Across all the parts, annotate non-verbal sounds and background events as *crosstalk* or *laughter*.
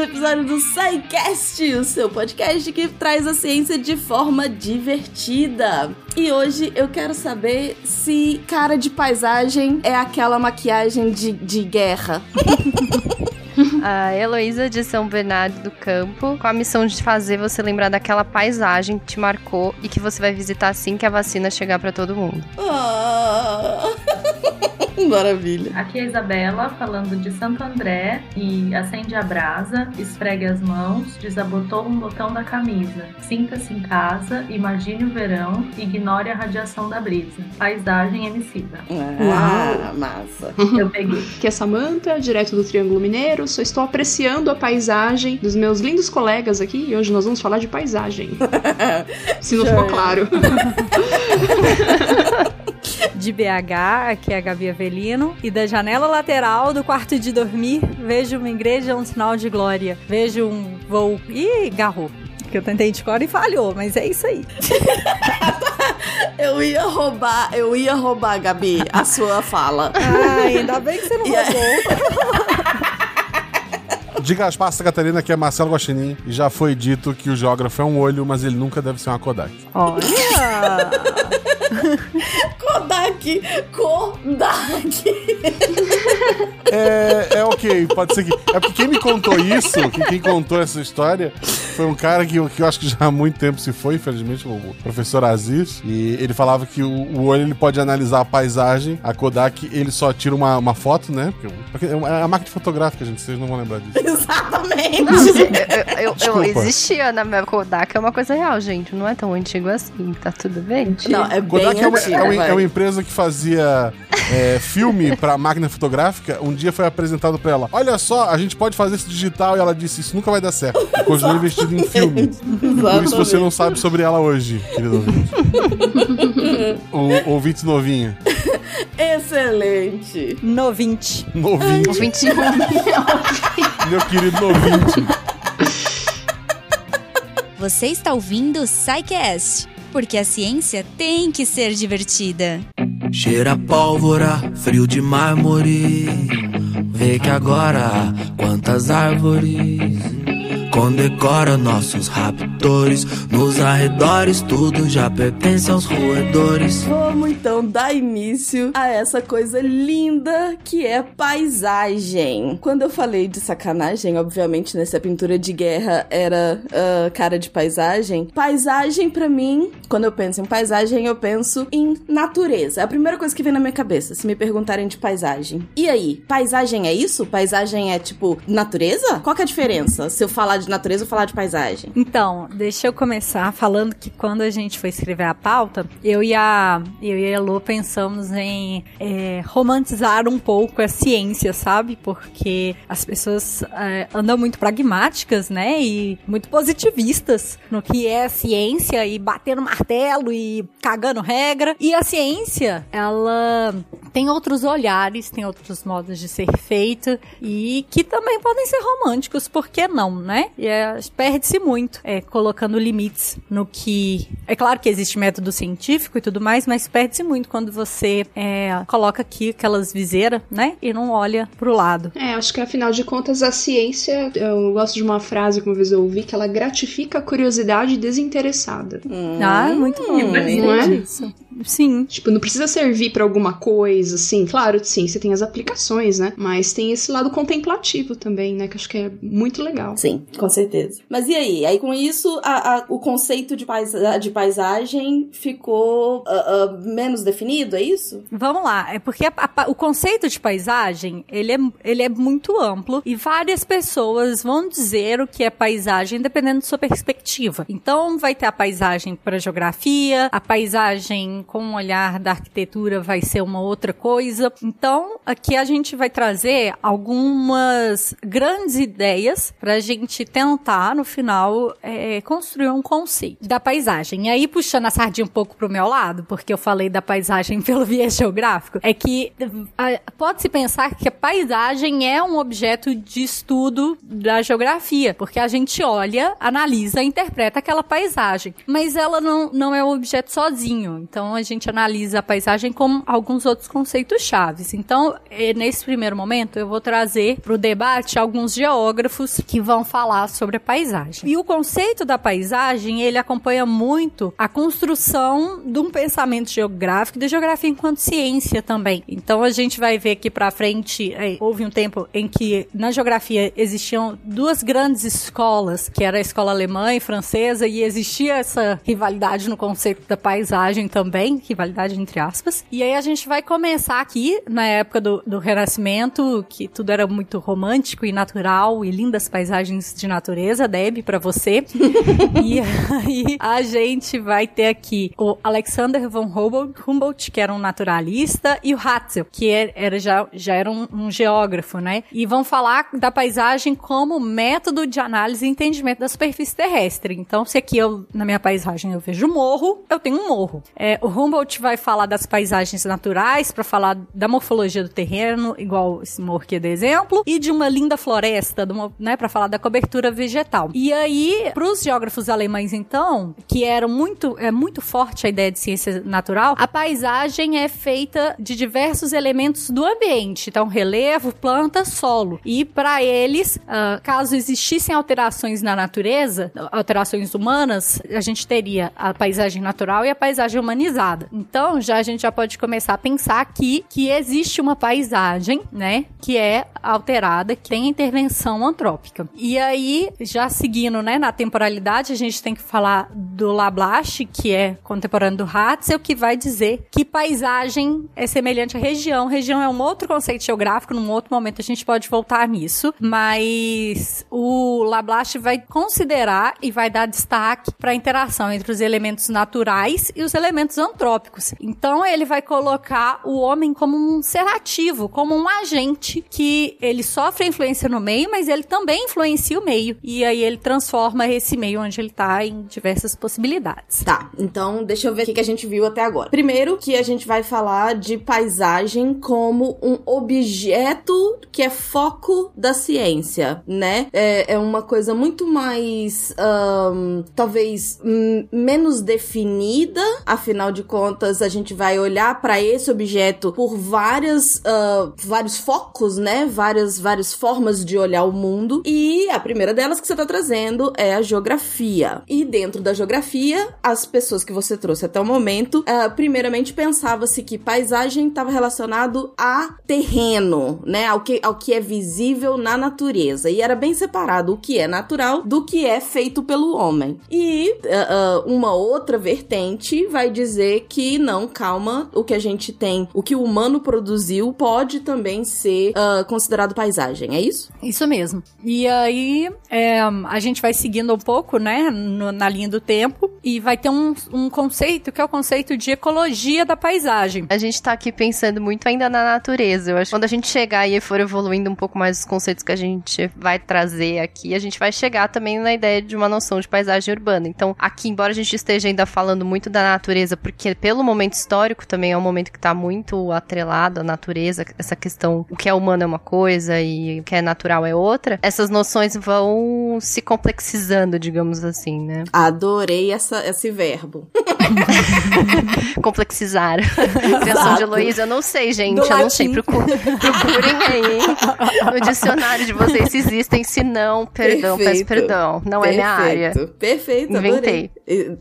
um episódio do SciCast, o seu podcast que traz a ciência de forma divertida. E hoje eu quero saber se cara de paisagem é aquela maquiagem de, de guerra. *laughs* a Heloísa de São Bernardo do Campo, com a missão de fazer você lembrar daquela paisagem que te marcou e que você vai visitar assim que a vacina chegar para todo mundo. Ah. *laughs* Maravilha. Aqui é a Isabela falando de Santo André e acende a brasa, esfregue as mãos, desabotou um botão da camisa. Sinta-se em casa, imagine o verão, ignore a radiação da brisa. Paisagem emicida. Ah, Uau. massa. Eu peguei. Aqui é Samanta, direto do Triângulo Mineiro. Só estou apreciando a paisagem dos meus lindos colegas aqui e hoje nós vamos falar de paisagem. *laughs* Se não ficou claro. *laughs* de BH, aqui é a Gabi Avelino, e da janela lateral do quarto de dormir, vejo uma igreja, um sinal de glória. Vejo um voo. Ih, garrou. Que eu tentei de cor e falhou, mas é isso aí. *laughs* eu ia roubar, eu ia roubar, Gabi, a sua fala. Ah, ainda bem que você não roubou. *laughs* Diga as Santa Catarina que é Marcelo Guaxinim e já foi dito que o geógrafo é um olho, mas ele nunca deve ser uma Kodak. Olha! *laughs* Kodak! Kodak! É, é ok, pode ser que. É porque quem me contou isso, que quem contou essa história, foi um cara que, que eu acho que já há muito tempo se foi, infelizmente, o professor Aziz. E ele falava que o, o olho ele pode analisar a paisagem, a Kodak ele só tira uma, uma foto, né? Porque, é a máquina fotográfica, gente, vocês não vão lembrar disso. Exatamente! *laughs* eu, eu, eu, existia na minha Kodak, é uma coisa real, gente. Não é tão antigo assim, tá tudo bem? Não, é bem Kodak é uma, é, uma, é uma empresa que fazia é, filme pra máquina fotográfica. Um dia foi apresentado pra ela: Olha só, a gente pode fazer esse digital. E ela disse: Isso nunca vai dar certo. E continuou investindo em filme. Por isso você não sabe sobre ela hoje, querido ouvinte. *laughs* o ouvinte novinho. Excelente. Novinte. Novinte. Novinte. *laughs* Meu querido novinte. Você está ouvindo o SciCast, porque a ciência tem que ser divertida. Cheira pólvora, frio de mármore. Vê que agora quantas árvores condecora nossos raptores. Nos arredores, tudo já pertence aos roedores. Vamos então dar início a essa coisa linda que é paisagem. Quando eu falei de sacanagem, obviamente nessa pintura de guerra era uh, cara de paisagem. Paisagem, para mim, quando eu penso em paisagem, eu penso em natureza. É a primeira coisa que vem na minha cabeça, se me perguntarem de paisagem. E aí, paisagem é isso? Paisagem é tipo natureza? Qual que é a diferença se eu falar de natureza ou falar de paisagem? Então, deixa eu começar falando que quando a gente foi escrever a pauta, eu e a, eu e a Lu pensamos em é, romantizar um pouco a ciência, sabe? Porque as pessoas é, andam muito pragmáticas, né? E muito positivistas no que é ciência e batendo martelo e cagando regra. E a ciência, ela tem outros olhares, tem outros modos de ser feita e que também podem ser românticos, por que não, né? E é, perde-se muito é, colocando limites no que. É claro que existe método científico e tudo mais, mas perde-se muito quando você é, coloca aqui aquelas viseiras, né? E não olha pro lado. É, acho que afinal de contas a ciência, eu gosto de uma frase que uma vez eu ouvi, que ela gratifica a curiosidade desinteressada. Hum, ah, muito bom. Não é? Isso. Sim. Tipo, não precisa servir para alguma coisa, assim. Claro, sim, você tem as aplicações, né? Mas tem esse lado contemplativo também, né? Que acho que é muito legal. Sim, com certeza. Mas e aí? Aí com isso, a, a, o conceito de, paisa de paisagem ficou uh, uh, menos definido, é isso? Vamos lá. É porque a, o conceito de paisagem, ele é, ele é muito amplo e várias pessoas vão dizer o que é paisagem dependendo da sua perspectiva. Então, vai ter a paisagem para geografia, a paisagem com o olhar da arquitetura vai ser uma outra coisa. Então, aqui a gente vai trazer algumas grandes ideias para a gente tentar, no final, é, construir um conceito da paisagem. E aí, puxando a sardinha um pouco pro meu lado, porque eu falei da paisagem *laughs* pelo viés geográfico, é que pode-se pensar que a paisagem é um objeto de estudo da geografia, porque a gente olha, analisa, interpreta aquela paisagem, mas ela não, não é um objeto sozinho. Então, a gente analisa a paisagem como alguns outros conceitos chaves. Então, eh, nesse primeiro momento, eu vou trazer para o debate alguns geógrafos que vão falar sobre a paisagem. E o conceito da paisagem, ele acompanha muito a construção de um pensamento geográfico, da geografia enquanto ciência também. Então a gente vai ver que para frente eh, houve um tempo em que na geografia existiam duas grandes escolas, que era a escola alemã e francesa, e existia essa rivalidade no conceito da paisagem também, rivalidade entre aspas. E aí a gente vai começar aqui, na época do, do Renascimento, que tudo era muito romântico e natural, e lindas paisagens de natureza, Deb, para você. *laughs* e aí a gente vai ter aqui o Alexander von Humboldt, que era um naturalista, e o Hatzel, que é, era, já, já era um, um geógrafo, né? E vão falar da paisagem como método de análise e entendimento da superfície terrestre. Então, se aqui eu, na minha paisagem eu vejo morro, eu tenho um morro. É, o Humboldt vai falar das paisagens naturais, para falar da morfologia do terreno, igual esse morro aqui é de exemplo, e de uma linda floresta, uma, né, para falar da cobertura vegetal. E aí, para os geógrafos alemães, então, que eram muito, é muito forte a ideia de ciência natural, a paisagem é feita de diversos elementos do ambiente. Então, relevo, planta, solo. E para eles, uh, caso existissem alterações na natureza, alterações humanas, a gente teria a paisagem natural e a paisagem humanizada. Então, já a gente já pode começar a pensar aqui que existe uma paisagem, né, que é alterada, que tem intervenção antrópica. E aí, já seguindo, né, na temporalidade, a gente tem que falar do Lablache, que é contemporâneo do Hatzel, que vai dizer que paisagem é semelhante à região. Região é um outro conceito geográfico, num outro momento a gente pode voltar nisso, mas o Lablache vai considerar e vai dar destaque para a interação entre os elementos naturais e os elementos antrópicos. Então ele vai colocar o homem como um ser ativo, como um agente que ele sofre influência no meio, mas ele também influencia o meio. E aí ele transforma esse meio onde ele está em diversas possibilidades. Tá, então deixa eu ver o que a gente viu até agora. Primeiro que a gente vai falar de paisagem como um objeto que é foco da ciência, né? É, é uma coisa muito mais, um, talvez, menos definida. Afinal de contas, a gente vai olhar para esse objeto por várias, uh, vários focos, né? Várias, várias formas de olhar o mundo. E a primeira delas que você tá trazendo é a geografia. E dentro da geografia, as pessoas que você trouxe até o momento, uh, primeiramente pensava-se que paisagem estava relacionado a terreno, né? Ao que, ao que é visível na natureza. E era bem separado o que é natural do que é feito pelo homem. E uh, uh, uma outra vertente vai dizer que não, calma, o que a gente tem, o que o humano produziu pode também ser considerado paisagem, é isso? Isso mesmo. E aí é, a gente vai seguindo um pouco, né, no, na linha do tempo e vai ter um, um conceito que é o conceito de ecologia da paisagem. A gente tá aqui pensando muito ainda na natureza. Eu acho que quando a gente chegar e for evoluindo um pouco mais os conceitos que a gente vai trazer aqui, a gente vai chegar também na ideia de uma noção de paisagem urbana. Então, aqui, embora a gente esteja ainda falando muito da natureza, porque pelo momento histórico também é um momento que está muito atrelado à natureza, essa questão, o que é humano é uma coisa e o que é natural é outra, essas noções vão se complexizando, digamos assim, né? Adorei essa, esse verbo. *laughs* Complexizar. Criação de Heloísa, eu não sei, gente. Do eu latim. não sei. Procurem aí no dicionário de vocês se existem. Se não, perdão, Perfeito. peço perdão. Não Perfeito. é minha área. Perfeito, Inventei.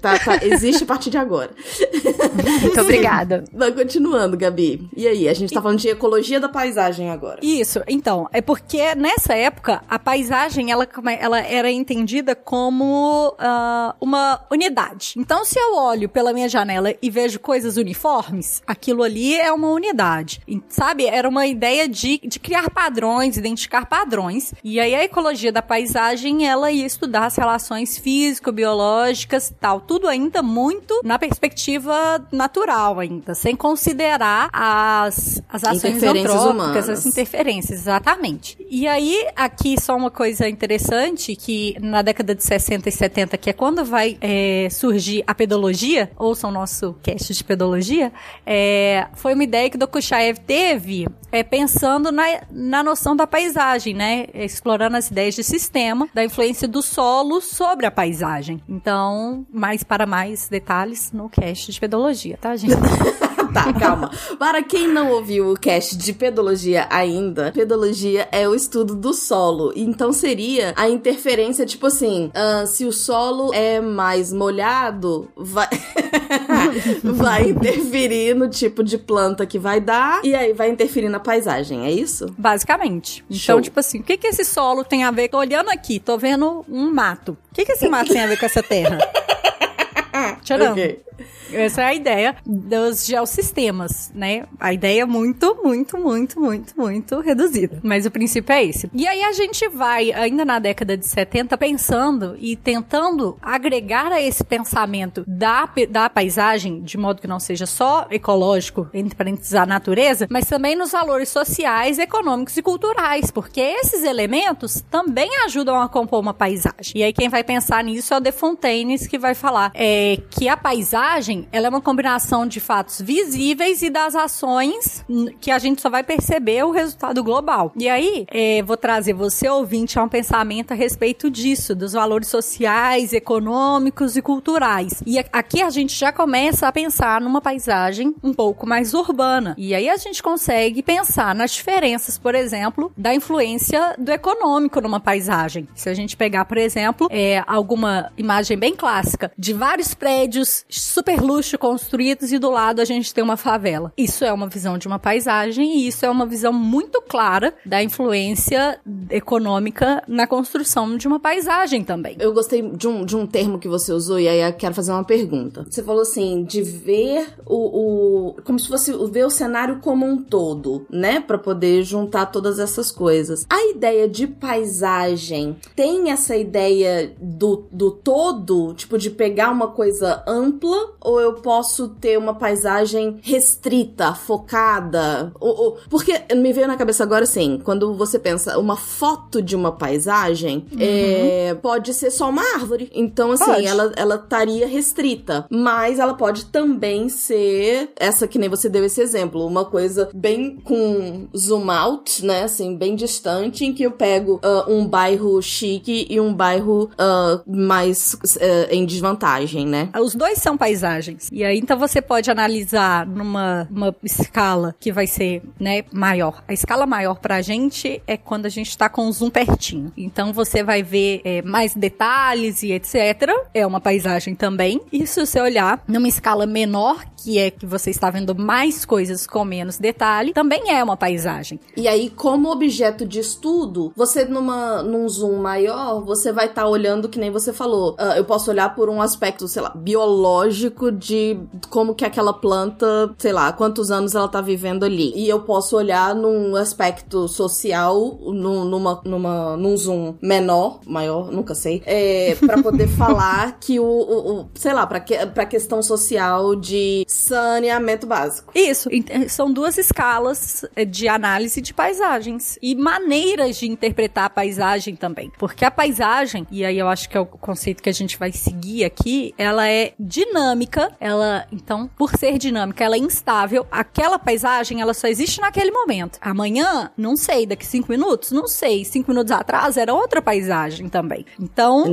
Tá, tá, existe a partir de agora. *laughs* Muito obrigada. Mas continuando, Gabi. E aí, a gente tá falando de ecologia da paisagem agora. Isso, então, é porque nessa época a paisagem ela, ela era entendida como uh, uma unidade. Então, se eu olho pela minha janela e vejo coisas uniformes, aquilo ali é uma unidade. E, sabe? Era uma ideia de, de criar padrões, identificar padrões. E aí a ecologia da paisagem ela ia estudar as relações físico-biológicas tal, tudo ainda muito na perspectiva natural ainda, sem considerar as, as ações antrópicas, humanas. as interferências, exatamente. E aí, aqui só uma coisa interessante, que na década de 60 e 70, que é quando vai é, surgir a pedologia, ouçam nosso cast de pedologia, é, foi uma ideia que Dokuchaev teve é, pensando na, na noção da paisagem, né? Explorando as ideias de sistema, da influência do solo sobre a paisagem. Então, mais para mais detalhes no cast de pedologia, tá, gente? *laughs* tá, calma. Para quem não ouviu o cast de pedologia ainda, pedologia é o estudo do solo. Então seria a interferência, tipo assim, ah, se o solo é mais molhado, vai. *laughs* vai interferir no tipo de planta que vai dar e aí vai interferir na paisagem, é isso? Basicamente. Show. Então, tipo assim, o que que esse solo tem a ver? Tô olhando aqui, tô vendo um mato. O que que esse mato tem a ver com essa terra? *laughs* Tcharam. Ok. Essa é a ideia dos geossistemas, né? A ideia é muito, muito, muito, muito, muito reduzida. Mas o princípio é esse. E aí a gente vai, ainda na década de 70, pensando e tentando agregar a esse pensamento da, da paisagem, de modo que não seja só ecológico, entre parênteses, a natureza, mas também nos valores sociais, econômicos e culturais, porque esses elementos também ajudam a compor uma paisagem. E aí quem vai pensar nisso é o De Fontaines, que vai falar é, que a paisagem ela é uma combinação de fatos visíveis e das ações que a gente só vai perceber o resultado global. E aí, é, vou trazer você, ouvinte, a um pensamento a respeito disso, dos valores sociais, econômicos e culturais. E aqui a gente já começa a pensar numa paisagem um pouco mais urbana. E aí a gente consegue pensar nas diferenças, por exemplo, da influência do econômico numa paisagem. Se a gente pegar, por exemplo, é, alguma imagem bem clássica de vários prédios super luxo construídos e do lado a gente tem uma favela. Isso é uma visão de uma paisagem e isso é uma visão muito clara da influência econômica na construção de uma paisagem também. Eu gostei de um, de um termo que você usou, e aí eu quero fazer uma pergunta. Você falou assim, de ver o. o como se fosse ver o cenário como um todo, né? Pra poder juntar todas essas coisas. A ideia de paisagem tem essa ideia do, do todo, tipo, de pegar uma coisa ampla, ou eu posso ter uma paisagem restrita, focada? Ou, ou- porque me veio na cabeça agora assim, quando você pensa uma foto de uma paisagem, é, pode ser só uma árvore. Então, assim, Pode. ela ela estaria restrita. Mas ela pode também ser essa que nem você deu esse exemplo, uma coisa bem com zoom out, né? Assim, bem distante, em que eu pego ah, um bairro chique e um bairro ah, mais eh, em desvantagem, né? Os dois são paisagens. E aí, então, você pode analisar numa uma escala que vai ser, né, maior. A escala maior pra gente é quando a gente tá com o zoom pertinho. Então, você vai ver é, mais detalhes e etc. É uma paisagem também. E se você olhar numa escala menor, que é que você está vendo mais coisas com menos detalhe, também é uma paisagem. E aí, como objeto de estudo, você numa, num zoom maior, você vai estar olhando, que nem você falou. ah, eu posso olhar por um aspecto, sei lá, biológico de como que aquela planta, sei lá, quantos anos ela tá vivendo ali. E eu posso olhar num aspecto social, num, numa, numa, num zoom menor, maior, nunca sei, é, *laughs* para poder falar que o, o, o- sei lá, pra, que, pra questão social de saneamento básico. Isso. São duas escalas eh, de análise de paisagens e maneiras de interpretar a paisagem também. Porque a paisagem, e aí eu acho que é o conceito que a gente vai seguir aqui, ela é dinâmica, ela, então, por ser dinâmica, ela é instável. Aquela paisagem, ela só existe naquele momento. Amanhã, não sei, daqui cinco minutos, não sei. Cinco minutos atrás era outra paisagem também. Então,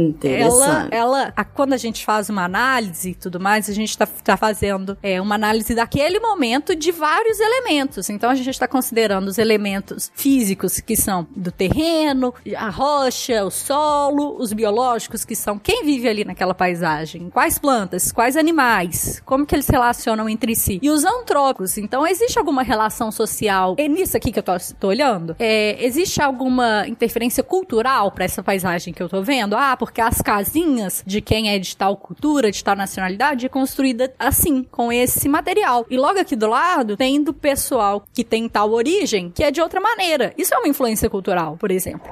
ela, ela a- quando a gente faz uma análise e tudo mais, a gente tá, tá fazendo é, uma análise daquele momento de vários elementos. Então a gente está considerando os elementos físicos que são do terreno, a rocha, o solo, os biológicos que são quem vive ali naquela paisagem, quais plantas, quais animais, como que eles se relacionam entre si. E os antrópicos, então existe alguma relação social? É nisso aqui que eu tô, tô olhando? É, existe alguma interferência cultural para essa paisagem que eu tô vendo? Ah, porque as casinhas de quem é de tal cultura, de tal nacionalidade, é construída assim, com esse material. E logo aqui do lado tem do pessoal que tem tal origem, que é de outra maneira. Isso é uma influência cultural, por exemplo.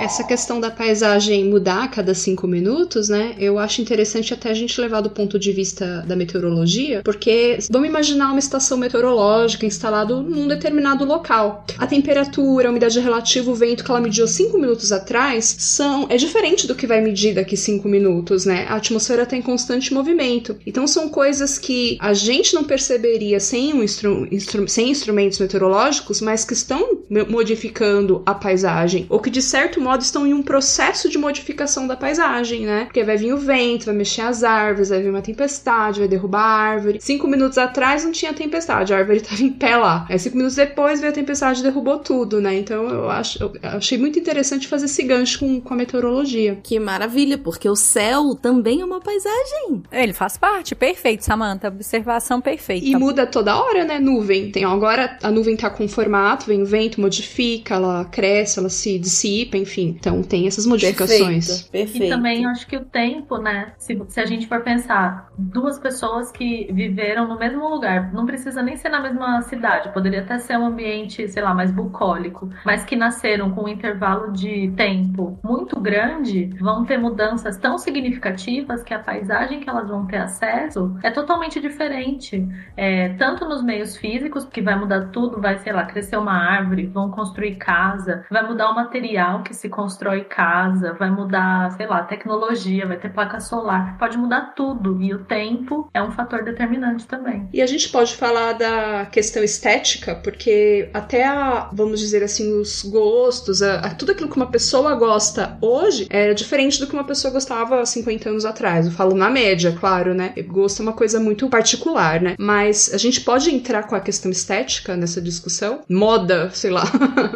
Essa questão da paisagem mudar a cada cinco minutos, né? Eu acho interessante até a gente levar do ponto de vista da meteorologia, porque vamos imaginar uma estação meteorológica instalada num determinado local. A temperatura, a umidade relativa, o vento que ela mediu cinco minutos atrás são é diferente do que vai medir daqui cinco minutos, né? A atmosfera está em constante movimento. Então são coisas que a gente não perceberia sem, um instru instru sem instrumentos meteorológicos, mas que estão modificando a paisagem, ou que de certo modo modo, estão em um processo de modificação da paisagem, né? Porque vai vir o vento, vai mexer as árvores, vai vir uma tempestade, vai derrubar a árvore. Cinco minutos atrás não tinha tempestade, a árvore *laughs* estava em pé lá. Aí cinco minutos depois veio a tempestade e derrubou tudo, né? Então eu, acho, eu achei muito interessante fazer esse gancho com, com a meteorologia. Que maravilha, porque o céu também é uma paisagem. Ele faz parte, perfeito, Samantha. Observação perfeita. E muda toda hora, né? Nuvem. Tem agora a nuvem tá com formato, vem o vento, modifica, ela cresce, ela se dissipa, enfim enfim. Então tem essas modificações. Perfeito, perfeito. E também acho que o tempo, né? Se, se a gente for pensar, duas pessoas que viveram no mesmo lugar, não precisa nem ser na mesma cidade, poderia até ser um ambiente, sei lá, mais bucólico, mas que nasceram com um intervalo de tempo muito grande, vão ter mudanças tão significativas que a paisagem que elas vão ter acesso é totalmente diferente. É, tanto nos meios físicos, que vai mudar tudo, vai, sei lá, crescer uma árvore, vão construir casa, vai mudar o material que se constrói casa, vai mudar, sei lá, tecnologia, vai ter placa solar, pode mudar tudo. E o tempo é um fator determinante também. E a gente pode falar da questão estética, porque até a, vamos dizer assim, os gostos, a, a, tudo aquilo que uma pessoa gosta hoje é diferente do que uma pessoa gostava 50 anos atrás. Eu falo na média, claro, né? Gosto é uma coisa muito particular, né? Mas a gente pode entrar com a questão estética nessa discussão? Moda, sei lá.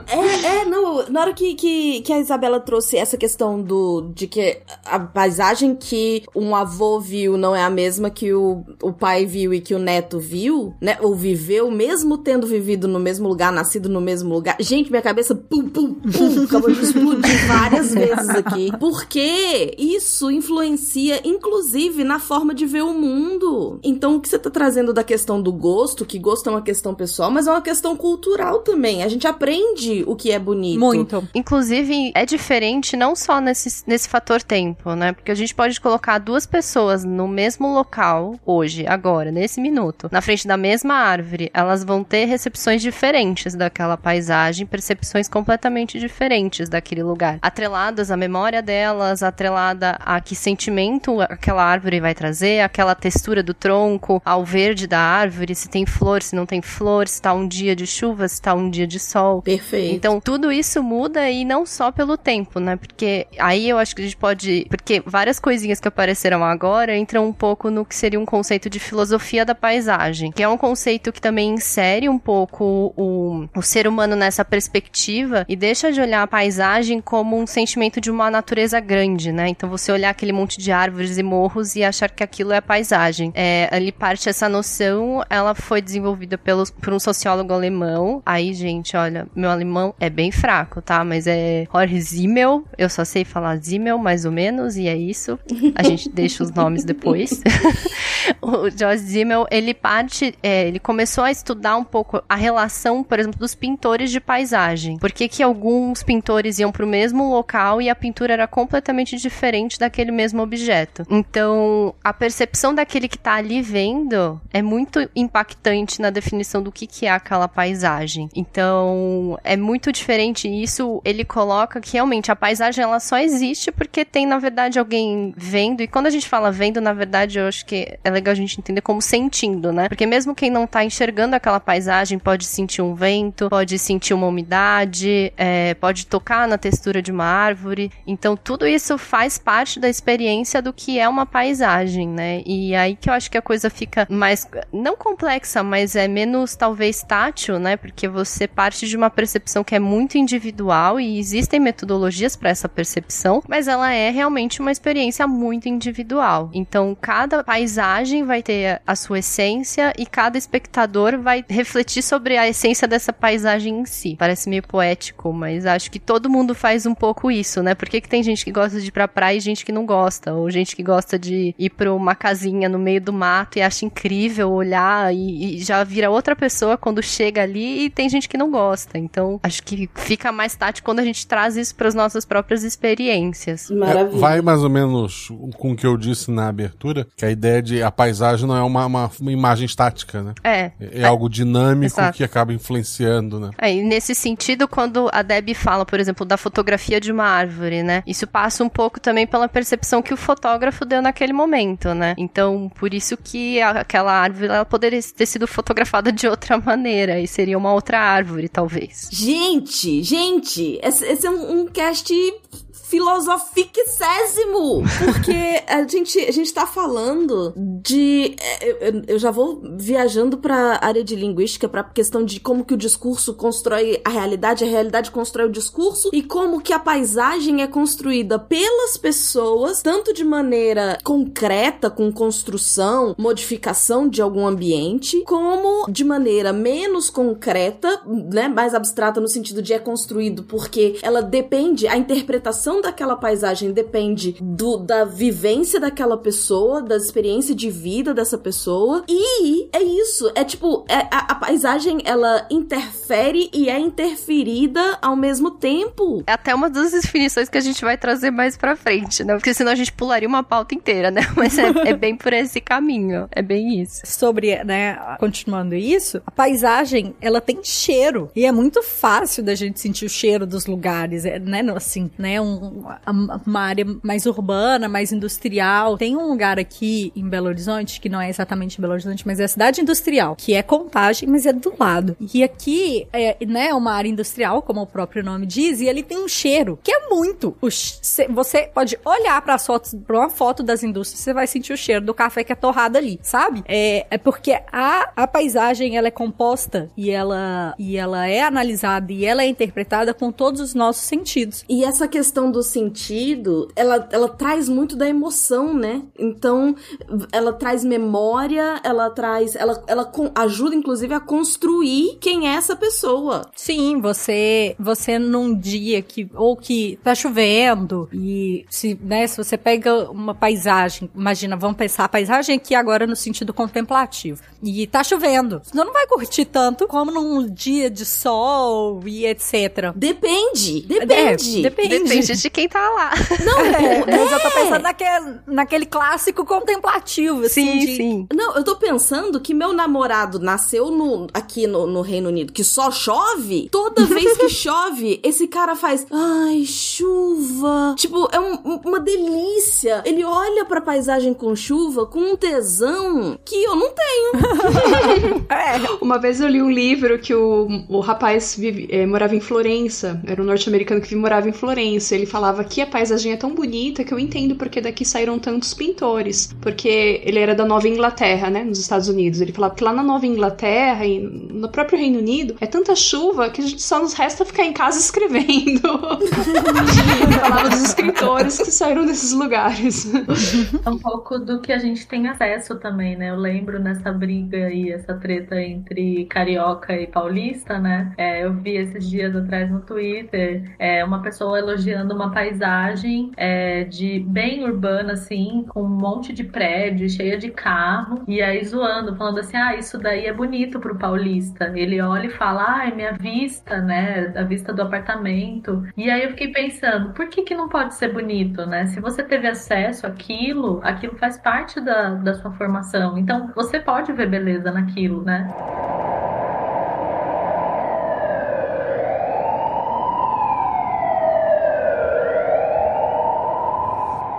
é, é, não, na hora que, que, que a Isabela trouxe essa questão do de que a paisagem que um avô viu não é a mesma que o, o pai viu e que o neto viu, né? Ou viveu, mesmo tendo vivido no mesmo lugar, nascido no mesmo lugar. Gente, minha cabeça pum, pum, pum, acabou de explodir várias *laughs* vezes aqui. Porque isso influencia, inclusive, na forma de ver o mundo. Então, o que você tá trazendo da questão do gosto, que gosto é uma questão pessoal, mas é uma questão cultural também. A gente aprende o que é bonito. Muito. Inclusive, é diferente não só nesse, nesse fator tempo, né? Porque a gente pode colocar duas pessoas no mesmo local, hoje, agora, nesse minuto, na frente da mesma árvore, elas vão ter recepções diferentes daquela paisagem, percepções completamente diferentes daquele lugar. Atreladas à memória delas, atrelada a que sentimento aquela árvore vai trazer, aquela textura do tronco, ao verde da árvore, se tem flor, se não tem flor, se tá um dia de chuva, se tá um dia de sol. Perfeito. Então, tudo isso muda e não só pelo pelo tempo, né? Porque aí eu acho que a gente pode. Porque várias coisinhas que apareceram agora entram um pouco no que seria um conceito de filosofia da paisagem, que é um conceito que também insere um pouco o, o ser humano nessa perspectiva e deixa de olhar a paisagem como um sentimento de uma natureza grande, né? Então você olhar aquele monte de árvores e morros e achar que aquilo é a paisagem. É, ali parte essa noção, ela foi desenvolvida pelo, por um sociólogo alemão. Aí, gente, olha, meu alemão é bem fraco, tá? Mas é Jorge Zimmel, eu só sei falar Zimmel mais ou menos, e é isso. A gente *laughs* deixa os nomes depois. *laughs* o George Zimmel, ele parte, é, ele começou a estudar um pouco a relação, por exemplo, dos pintores de paisagem. Por que que alguns pintores iam para o mesmo local e a pintura era completamente diferente daquele mesmo objeto. Então, a percepção daquele que está ali vendo é muito impactante na definição do que que é aquela paisagem. Então, é muito diferente isso, ele coloca que realmente a paisagem ela só existe porque tem, na verdade, alguém vendo. E quando a gente fala vendo, na verdade, eu acho que é legal a gente entender como sentindo, né? Porque mesmo quem não tá enxergando aquela paisagem pode sentir um vento, pode sentir uma umidade, é, pode tocar na textura de uma árvore. Então, tudo isso faz parte da experiência do que é uma paisagem, né? E aí que eu acho que a coisa fica mais, não complexa, mas é menos, talvez, tátil, né? Porque você parte de uma percepção que é muito individual e existem metodologias para essa percepção, mas ela é realmente uma experiência muito individual. Então, cada paisagem vai ter a sua essência e cada espectador vai refletir sobre a essência dessa paisagem em si. Parece meio poético, mas acho que todo mundo faz um pouco isso, né? Por que, que tem gente que gosta de ir pra praia e gente que não gosta? Ou gente que gosta de ir pra uma casinha no meio do mato e acha incrível olhar e, e já vira outra pessoa quando chega ali e tem gente que não gosta. Então, acho que fica mais tático quando a gente traz isso para as nossas próprias experiências. Maravilha. É, vai mais ou menos com o que eu disse na abertura, que a ideia de a paisagem não é uma, uma, uma imagem estática, né? É. É, é algo dinâmico Exato. que acaba influenciando, né? É, e nesse sentido, quando a Debbie fala, por exemplo, da fotografia de uma árvore, né? Isso passa um pouco também pela percepção que o fotógrafo deu naquele momento, né? Então, por isso que aquela árvore ela poderia ter sido fotografada de outra maneira e seria uma outra árvore, talvez. Gente, gente, esse, esse é um, um cast filosoficésimo, porque a gente, a gente tá falando de... é, Eu, eu- já vou viajando pra área de linguística, pra questão de como que o discurso constrói a realidade, a realidade constrói o discurso, e como que a paisagem é construída pelas pessoas, tanto de maneira concreta, com construção, modificação de algum ambiente, como de maneira menos concreta, né, mais abstrata no sentido de é construído porque ela depende, a interpretação daquela paisagem depende do, da vivência daquela pessoa, da experiência de vida dessa pessoa, e é isso, é tipo, é- a, a paisagem ela interfere e é interferida ao mesmo tempo. É até uma das definições que a gente vai trazer mais pra frente, né? Porque senão a gente pularia uma pauta inteira, né? *laughs* Mas é, é bem por esse caminho. É bem isso. sobre, né, continuando isso, a paisagem, ela tem cheiro. E é muito fácil da gente sentir o cheiro dos lugares, é, né, assim, né, um- uma área mais urbana, mais industrial. Tem um lugar aqui em Belo Horizonte, que não é exatamente Belo Horizonte, mas é a cidade industrial, que é Contagem, mas é do lado. E aqui, é, né, uma área industrial, como o próprio nome diz, e ele tem um cheiro, que é muito. Você pode olhar para fotos, para uma foto das indústrias, você vai sentir o cheiro do café que é torrado ali, sabe? É, é porque a, a paisagem ela é composta e ela e ela é analisada e ela é interpretada com todos os nossos sentidos. E essa questão do sentido, ela, ela traz muito da emoção, né? Então, ela traz memória, ela traz. Ela, ela ajuda, inclusive, a construir quem é essa pessoa. Sim, você você num dia que ou que tá chovendo e se, né, se você pega uma paisagem, imagina, vamos pensar a paisagem aqui agora no sentido contemplativo. E tá chovendo. Você não vai curtir tanto como num dia de sol e etc. Depende, depende. É, depende. Depende de quem tá lá. Não, *laughs* é, mas eu tô pensando naquele, naquele clássico contemplativo, assim. Sim, de- sim. Não, eu tô pensando que meu namorado nasceu no, aqui no, no Reino Unido, que só chove. Toda *laughs* vez que chove, esse cara faz. Ai, chuva. Tipo, é um- uma delícia. Ele olha pra paisagem com chuva com um tesão que eu não tenho. *laughs* Uma vez eu li um livro que o, o rapaz vive- eh, morava em Florença, era um norte-americano que morava em Florença. Ele falava que a paisagem é tão bonita que eu entendo porque daqui saíram tantos pintores. Porque ele era da Nova Inglaterra, né, nos Estados Unidos. Ele falava que lá na Nova Inglaterra e no próprio Reino Unido é tanta chuva que a gente só nos resta ficar em casa *laughs* escrevendo. Falava dos escritores que saíram desses lugares. É um pouco do que a gente tem acesso também, né? Eu lembro nessa briga aí, essa treta entre carioca e paulista, né? É, eu vi esses dias atrás no Twitter é, uma pessoa elogiando uma paisagem é, de bem urbana, assim, com um monte de prédio, cheia de carro, e aí zoando, falando assim: ah, isso daí é bonito pro paulista. Ele olha e fala: ah, é minha vista, né? A vista do apartamento. E aí eu fiquei pensando, por que que não pode ser bonito, né? Se você teve acesso àquilo, aquilo faz parte da, da sua formação. Então você pode ver beleza naquilo, né?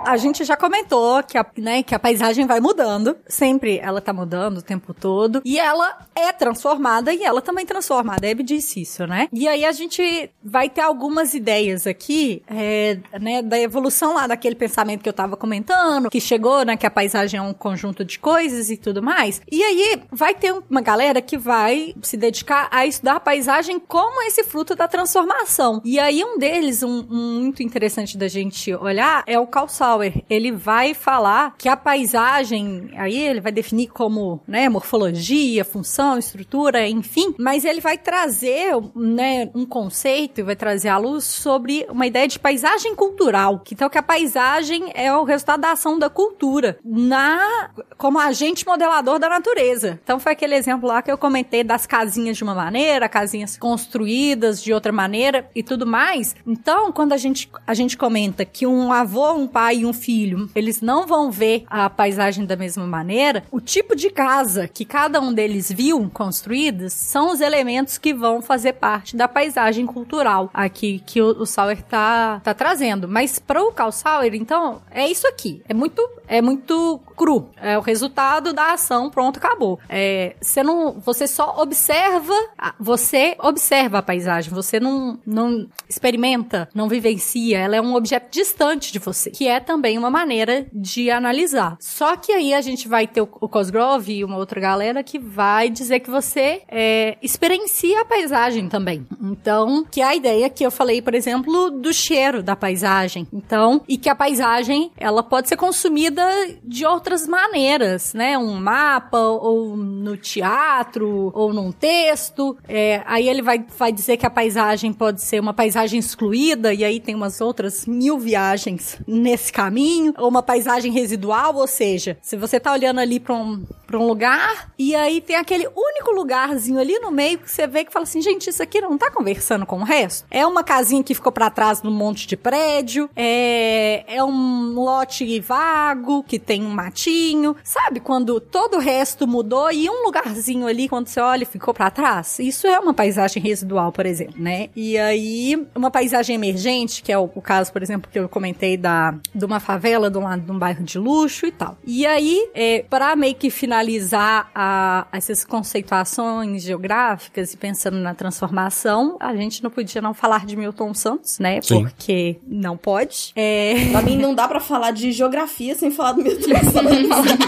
A gente já comentou que a, né, que a paisagem vai mudando. Sempre ela tá mudando o tempo todo. E ela é transformada e ela também transforma. A Deb disse isso, né? E aí a gente vai ter algumas ideias aqui, é, né, da evolução lá daquele pensamento que eu tava comentando, que chegou, né, que a paisagem é um conjunto de coisas e tudo mais. E aí vai ter uma galera que vai se dedicar a estudar a paisagem como esse fruto da transformação. E aí um deles, um, um muito interessante da gente olhar, é o Carl Sauer, ele vai falar que a paisagem, aí ele vai definir como, né, morfologia, função, estrutura, enfim, mas ele vai trazer, né, um conceito e vai trazer à luz sobre uma ideia de paisagem cultural. Então que a paisagem é o resultado da ação da cultura na como agente modelador da natureza. Então foi aquele exemplo lá que eu comentei das casinhas de uma maneira, casinhas construídas de outra maneira e tudo mais. Então, quando a gente a gente comenta que um avô, um pai um filho, eles não vão ver a paisagem da mesma maneira, o tipo de casa que cada um deles viu construídas são os elementos que vão fazer parte da paisagem cultural aqui que o, o Sauer tá, tá trazendo. Mas para o Carl Sauer, então, é isso aqui. É muito, é muito cru. É o resultado da ação, pronto, acabou. É, você não, você só observa, você observa a paisagem, você não, não experimenta, não vivencia, ela é um objeto distante de você, que é também uma maneira de analisar. Só que aí a gente vai ter o, o Cosgrove e uma outra galera que vai dizer que você é, experiencia a paisagem também. Então, que é a ideia que eu falei, por exemplo, do cheiro da paisagem. Então, e que a paisagem, ela pode ser consumida de outras maneiras, né? Um mapa, ou no teatro, ou num texto. É, aí ele vai, vai dizer que a paisagem pode ser uma paisagem excluída, e aí tem umas outras mil viagens nesse caminho, ou uma paisagem residual, ou seja, se você tá olhando ali para um, pra um lugar, e aí tem aquele único lugarzinho ali no meio que você vê que fala assim, gente, isso aqui não tá conversando com o resto? É uma casinha que ficou para trás num monte de prédio, é, é um lote vago que tem um matinho, sabe? Quando todo o resto mudou e um lugarzinho ali, quando você olha, ficou para trás. Isso é uma paisagem residual, por exemplo, né? E aí, uma paisagem emergente, que é o, o caso, por exemplo, que eu comentei da, de uma favela de um lado de um bairro de luxo e tal. E aí, é, para meio que finalizar a, essas conceituações geográficas e pensando na transformação, a gente não podia não falar de Milton Santos, né? Sim. Porque não pode. É... Pra mim não dá pra falar de geografia sem falar do Milton *laughs* Santos.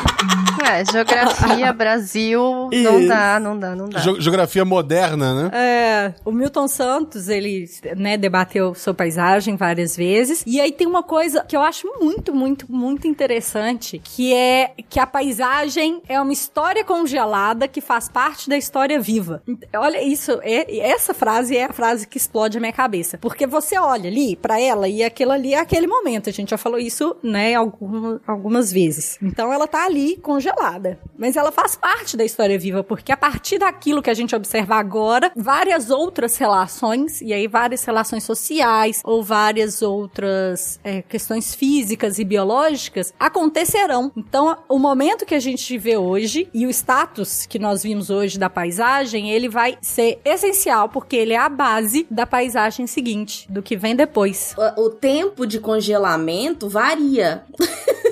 É, geografia, Brasil, não Isso. dá, não dá, não dá. Ge- geografia moderna, né? É, o Milton Santos, ele, né, debateu sobre paisagem várias vezes. E aí tem uma coisa que eu acho muito, muito, muito interessante, que é que a paisagem é uma história congelada que faz parte da história viva. Olha isso, é, essa frase é a frase que explode a minha cabeça. Porque você olha ali pra ela e aquilo ali é aquele momento. A gente já falou isso, né, algum- algumas vezes. Então ela tá ali congelada. Mas ela faz parte da história viva, porque a partir daquilo que a gente observa agora, várias outras relações, e aí várias relações sociais, ou várias outras é, questões físicas e biológicas acontecerão. Então, o momento que a gente vê hoje e o status que nós vimos hoje da paisagem, ele vai ser essencial, porque ele é a base da paisagem seguinte, do que vem depois. O, o tempo de congelamento varia. *laughs*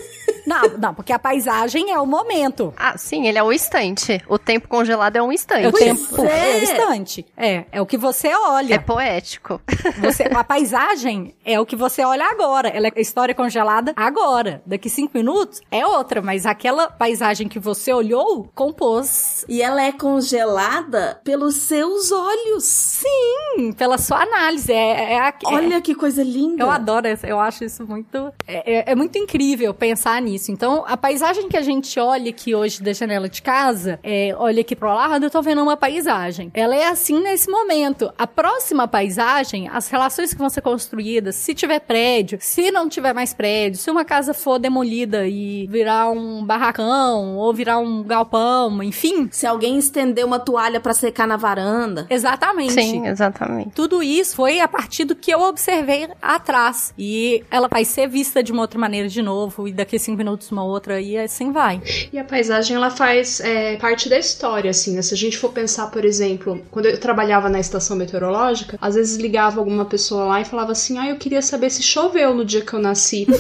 Não, não, porque a paisagem é o momento. Ah, sim, ele é o instante. O tempo congelado é um É instante. o tempo, é. é. o instante. É, é o que você olha. É poético. Você, a paisagem é o que você olha agora. Ela é história congelada agora. Daqui cinco minutos é outra, mas aquela paisagem que você olhou compôs E ela é congelada pelos seus olhos. sim, pela sua análise. É, é, a- Olha que coisa linda. Eu adoro, eu acho isso muito. É, é- é muito incrível pensar nisso. Então, a paisagem que a gente olha aqui hoje da janela de casa, é, olha aqui pro lado, eu tô vendo uma paisagem. Ela é assim nesse momento. A próxima paisagem, as relações que vão ser construídas, se tiver prédio, se não tiver mais prédio, se uma casa for demolida e virar um barracão ou virar um galpão, enfim. Se alguém estender uma toalha pra secar na varanda. Exatamente. Sim, exatamente. Tudo isso foi a partir do que eu observei atrás. E ela vai ser vista de uma outra maneira de novo, e daqui a cinco minutos uma outra, e assim vai. E a paisagem, ela faz é, parte da história, assim, né? Se a gente for pensar, por exemplo, quando eu trabalhava na estação meteorológica, às vezes ligava alguma pessoa lá e falava assim, ah, eu queria saber se choveu no dia que eu nasci. *laughs*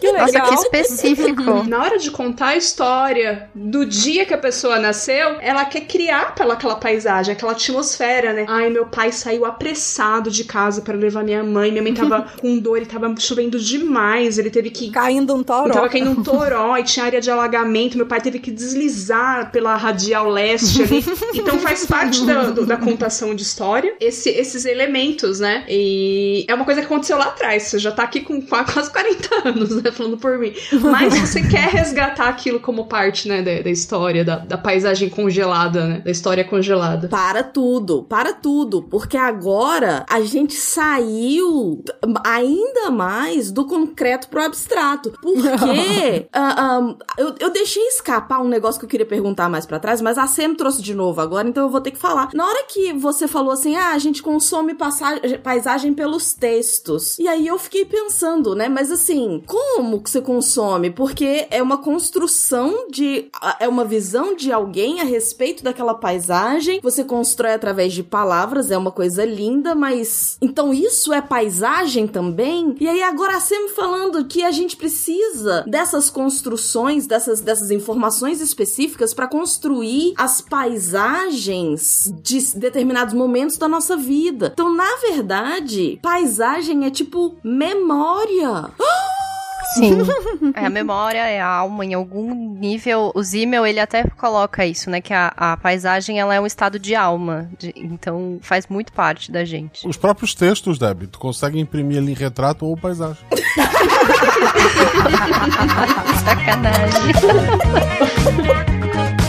Que legal. Nossa, que específico. *laughs* Na hora de contar a história do dia que a pessoa nasceu, ela quer criar pela aquela paisagem, aquela atmosfera, né? Ai, meu pai saiu apressado de casa para levar minha mãe, minha mãe tava *laughs* com dor e tava chovendo demais, ele teve que Caindo um toró. tava caindo num *laughs* toró e tinha área de alagamento. Meu pai teve que deslizar pela radial leste ali. *laughs* Então faz parte da, do, da contação de história esse, esses elementos, né? E é uma coisa que aconteceu lá atrás. Você já tá aqui com quase 40 anos, né? Falando por mim. Mas você *laughs* quer resgatar aquilo como parte, né? Da, da história, da, da paisagem congelada, né? Da história congelada. Para tudo, para tudo. Porque agora a gente saiu ainda mais do concreto pro abstrato. Porque uh, um, eu, eu deixei escapar um negócio que eu queria perguntar mais para trás, mas a Sam trouxe de novo agora, então eu vou ter que falar. Na hora que você falou assim, ah, a gente consome paisagem pelos textos. E aí eu fiquei pensando, né? Mas assim, como que você consome? Porque é uma construção de. É uma visão de alguém a respeito daquela paisagem. Você constrói através de palavras, é uma coisa linda, mas. Então isso é paisagem também? E aí agora sempre falando que a gente precisa dessas construções, dessas, dessas informações específicas para construir as paisagens de determinados momentos da nossa vida. Então, na verdade, paisagem é tipo memória. *gasps* Sim. *laughs* é, a memória é a alma em algum nível. O Zimmel, ele até coloca isso, né? Que a, a paisagem, ela é um estado de alma. De, então, faz muito parte da gente. Os próprios textos, Deb, tu consegue imprimir ali retrato ou paisagem. *laughs* Sacanagem. *laughs*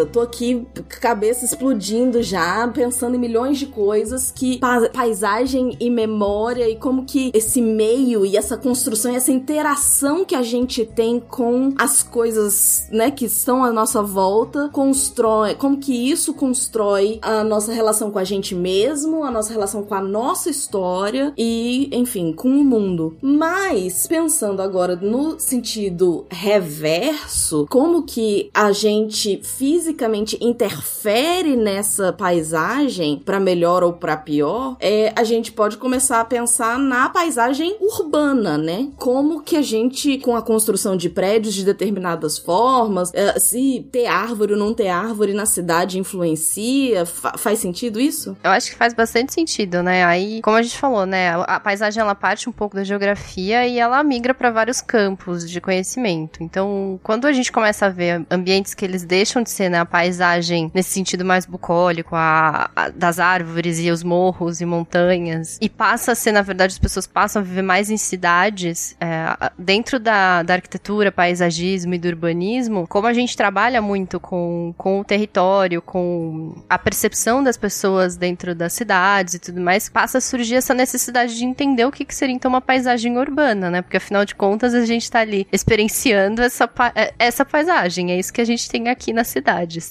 beleza, tô aqui, cabeça explodindo já, pensando em milhões de coisas que pa paisagem e memória e como que esse meio e essa construção e essa interação que a gente tem com as coisas, né, que estão à nossa volta, constrói, como que isso constrói a nossa relação com a gente mesmo, a nossa relação com a nossa história e, enfim, com o mundo. Mas pensando agora no sentido reverso, como que a gente gente fisicamente interfere nessa paisagem para melhor ou para pior, é, a gente pode começar a pensar na paisagem urbana, né? Como que a gente, com a construção de prédios de determinadas formas, é, se ter árvore ou não ter árvore na cidade influencia, fa faz sentido isso? Eu acho que faz bastante sentido, né? Aí, como a gente falou, né, a, paisagem ela parte um pouco da geografia e ela migra para vários campos de conhecimento. Então, quando a gente começa a ver ambientes que eles deixam de ser né, a paisagem nesse sentido mais bucólico, a, a, das árvores e os morros e montanhas, e passa a ser, na verdade, as pessoas passam a viver mais em cidades, é, dentro da, da arquitetura, paisagismo e do urbanismo, como a gente trabalha muito com, com o território, com a percepção das pessoas dentro das cidades e tudo mais, passa a surgir essa necessidade de entender o que, que seria então uma paisagem urbana, né? Porque afinal de contas a gente está ali experienciando essa, é, essa paisagem, é isso que a gente tem aqui nas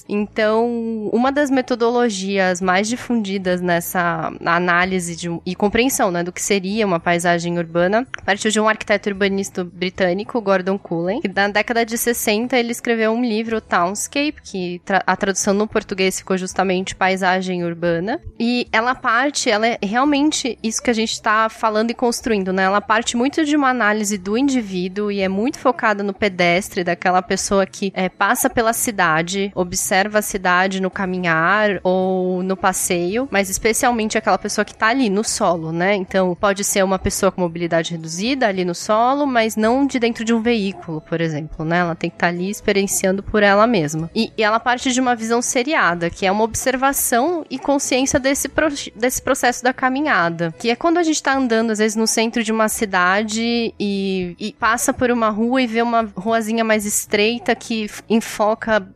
Então, uma das metodologias mais difundidas nessa análise de, e compreensão né, do que seria uma paisagem urbana partiu de um arquiteto urbanista britânico, Gordon Cullen, que na década de 60 ele escreveu um livro, Townscape, que tra a tradução no português ficou justamente paisagem urbana. E ela parte, ela é realmente isso que a gente está falando e construindo, né? Ela parte muito de uma análise do indivíduo e é muito focada no pedestre, daquela pessoa que é, passa pela cidade, observa a cidade no caminhar ou no passeio, mas especialmente aquela pessoa que tá ali no solo, né? Então, pode ser uma pessoa com mobilidade reduzida ali no solo, mas não de dentro de um veículo, por exemplo, né? Ela tem que estar tá ali experienciando por ela mesma. E, e, ela parte de uma visão seriada, que é uma observação e consciência desse, pro, desse processo da caminhada, que é quando a gente tá andando, às vezes, no centro de uma cidade e, e passa por uma rua e vê uma ruazinha mais estreita que enfoca coloca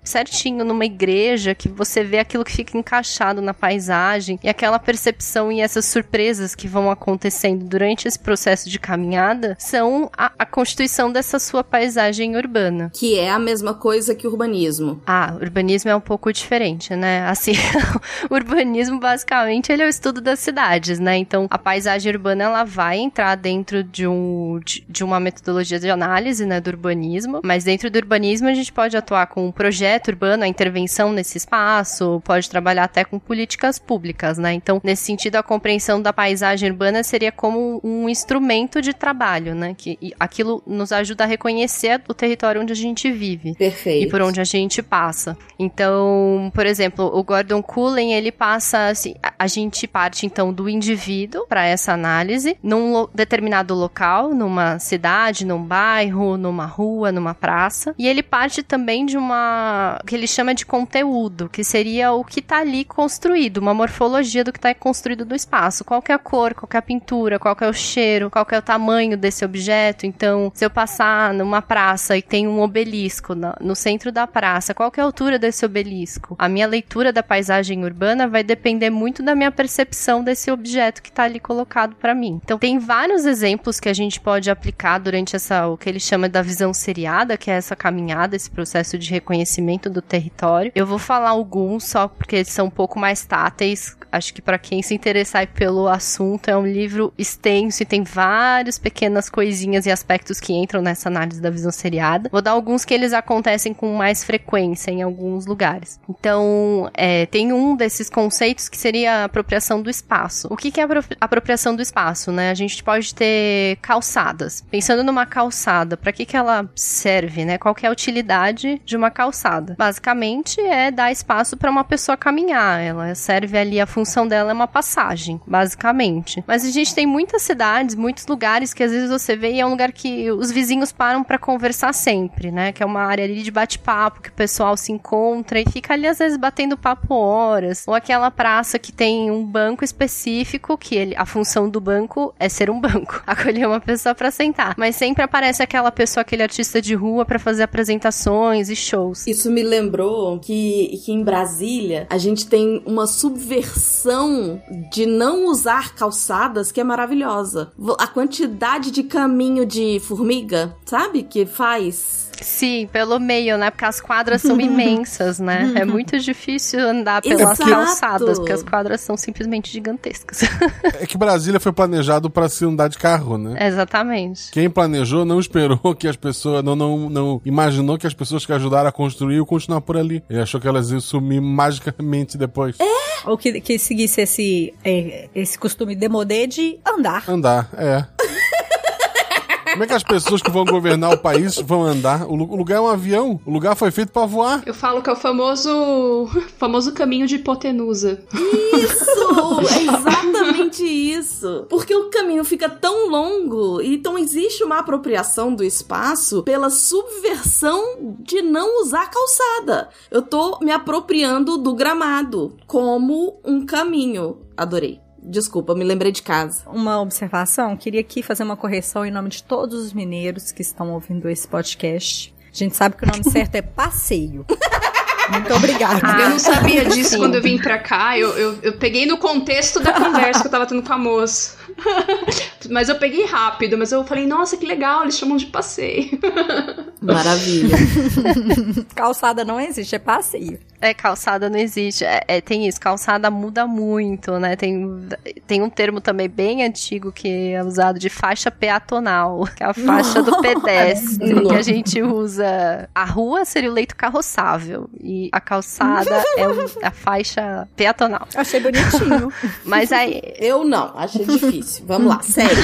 numa igreja, que você vê aquilo que fica encaixado na paisagem e aquela percepção e essas surpresas que vão acontecendo durante esse processo de caminhada são a, a constituição dessa sua paisagem urbana. Que é a mesma coisa que urbanismo. Ah, urbanismo é um pouco diferente, né? Assim, *laughs* o urbanismo basicamente ele é o estudo das cidades, né? Então, a paisagem urbana ela vai entrar dentro de um de, de uma metodologia de análise, né, do urbanismo, mas dentro do urbanismo a gente pode atuar com um projeto urbano, a intervenção nesse espaço, pode trabalhar até com políticas públicas, né? Então, nesse sentido, a compreensão da paisagem urbana seria como um instrumento de trabalho, né? Que aquilo nos ajuda a reconhecer o território onde a gente vive. Perfeito. E por onde a gente passa. Então, por exemplo, o Gordon Cullen, ele passa assim, a, gente parte então do indivíduo para essa análise num determinado local, numa cidade, num bairro, numa rua, numa praça, e ele parte também de uma que ele chama de conteúdo, que seria o que está ali construído, uma morfologia do que está construído do espaço. Qual é a cor, qual é a pintura, qual é o cheiro, qual é o tamanho desse objeto. Então, se eu passar numa praça e tem um obelisco no, centro da praça, qual é a altura desse obelisco? A minha leitura da paisagem urbana vai depender muito da minha percepção desse objeto que está ali colocado para mim. Então, tem vários exemplos que a gente pode aplicar durante essa o que ele chama da visão seriada, que é essa caminhada, esse processo de reconhecimento do território. Eu vou falar alguns só porque eles são um pouco mais táteis. Acho que para quem se interessar pelo assunto, é um livro extenso e tem várias pequenas coisinhas e aspectos que entram nessa análise da visão seriada. Vou dar alguns que eles acontecem com mais frequência em alguns lugares. Então, é, tem um desses conceitos que seria a apropriação do espaço. O que, que é apropriação do espaço, né? A gente pode ter calçadas. Pensando numa calçada, para que, que ela serve, né? Qual que é a utilidade de uma calçada? Basicamente é dar espaço para uma pessoa caminhar. Ela serve ali, a função dela é uma passagem, basicamente. Mas a gente tem muitas cidades, muitos lugares que às vezes você vê e é um lugar que os vizinhos param para conversar sempre, né? Que é uma área ali de bate-papo, que o pessoal se encontra e fica ali às vezes batendo papo horas. Ou aquela praça que tem um banco específico, que ele, a função do banco é ser um banco, *laughs* acolher uma pessoa para sentar. Mas sempre aparece aquela pessoa, aquele artista de rua para fazer apresentações e shows. Isso me lembrou que, que em Brasília a gente tem uma subversão de não usar calçadas que é maravilhosa. A quantidade de caminho de formiga, sabe? Que faz Sim, pelo meio, né? Porque as quadras são *laughs* imensas, né? É muito difícil andar pelas Exato. calçadas, porque as quadras são simplesmente gigantescas. É que Brasília foi planejado para se andar de carro, né? Exatamente. Quem planejou não esperou que as pessoas, não, não, não imaginou que as pessoas que ajudaram a construir iam continuar por ali. Ele achou que elas iam sumir magicamente depois. É? Ou que, que seguisse esse, é, esse costume demodê de andar. Andar, é. *laughs* Como é que as pessoas que vão governar o país vão andar? O lugar é um avião. O lugar foi feito para voar. Eu falo que é o famoso, *laughs* famoso caminho de hipotenusa. Isso! *laughs* É exatamente isso. Porque o caminho fica tão longo, então existe uma apropriação do espaço pela subversão de não usar calçada. Eu tô me apropriando do gramado como um caminho. Adorei. Desculpa, me lembrei de casa. Uma observação, queria aqui fazer uma correção em nome de todos os mineiros que estão ouvindo esse podcast. A gente sabe que o nome certo é passeio. *laughs* Muito obrigada. Ah, eu não sabia disso sim. quando eu vim pra cá. Eu, eu, eu, peguei no contexto da conversa que eu tava tendo com a moça. *laughs* mas eu peguei rápido, mas eu falei, nossa, que legal, eles chamam de passeio. Maravilha. *laughs* calçada não existe, é passeio. É, calçada não existe. É, é, tem isso, calçada muda muito, né? Tem, tem um termo também bem antigo que é usado de faixa peatonal, que é a faixa do *laughs* pedestre, que a gente usa. A rua seria o leito carroçável e a calçada *laughs* é o, a faixa peatonal. Achei bonitinho. *laughs* Mas aí. Eu não, achei difícil. Vamos lá, sério.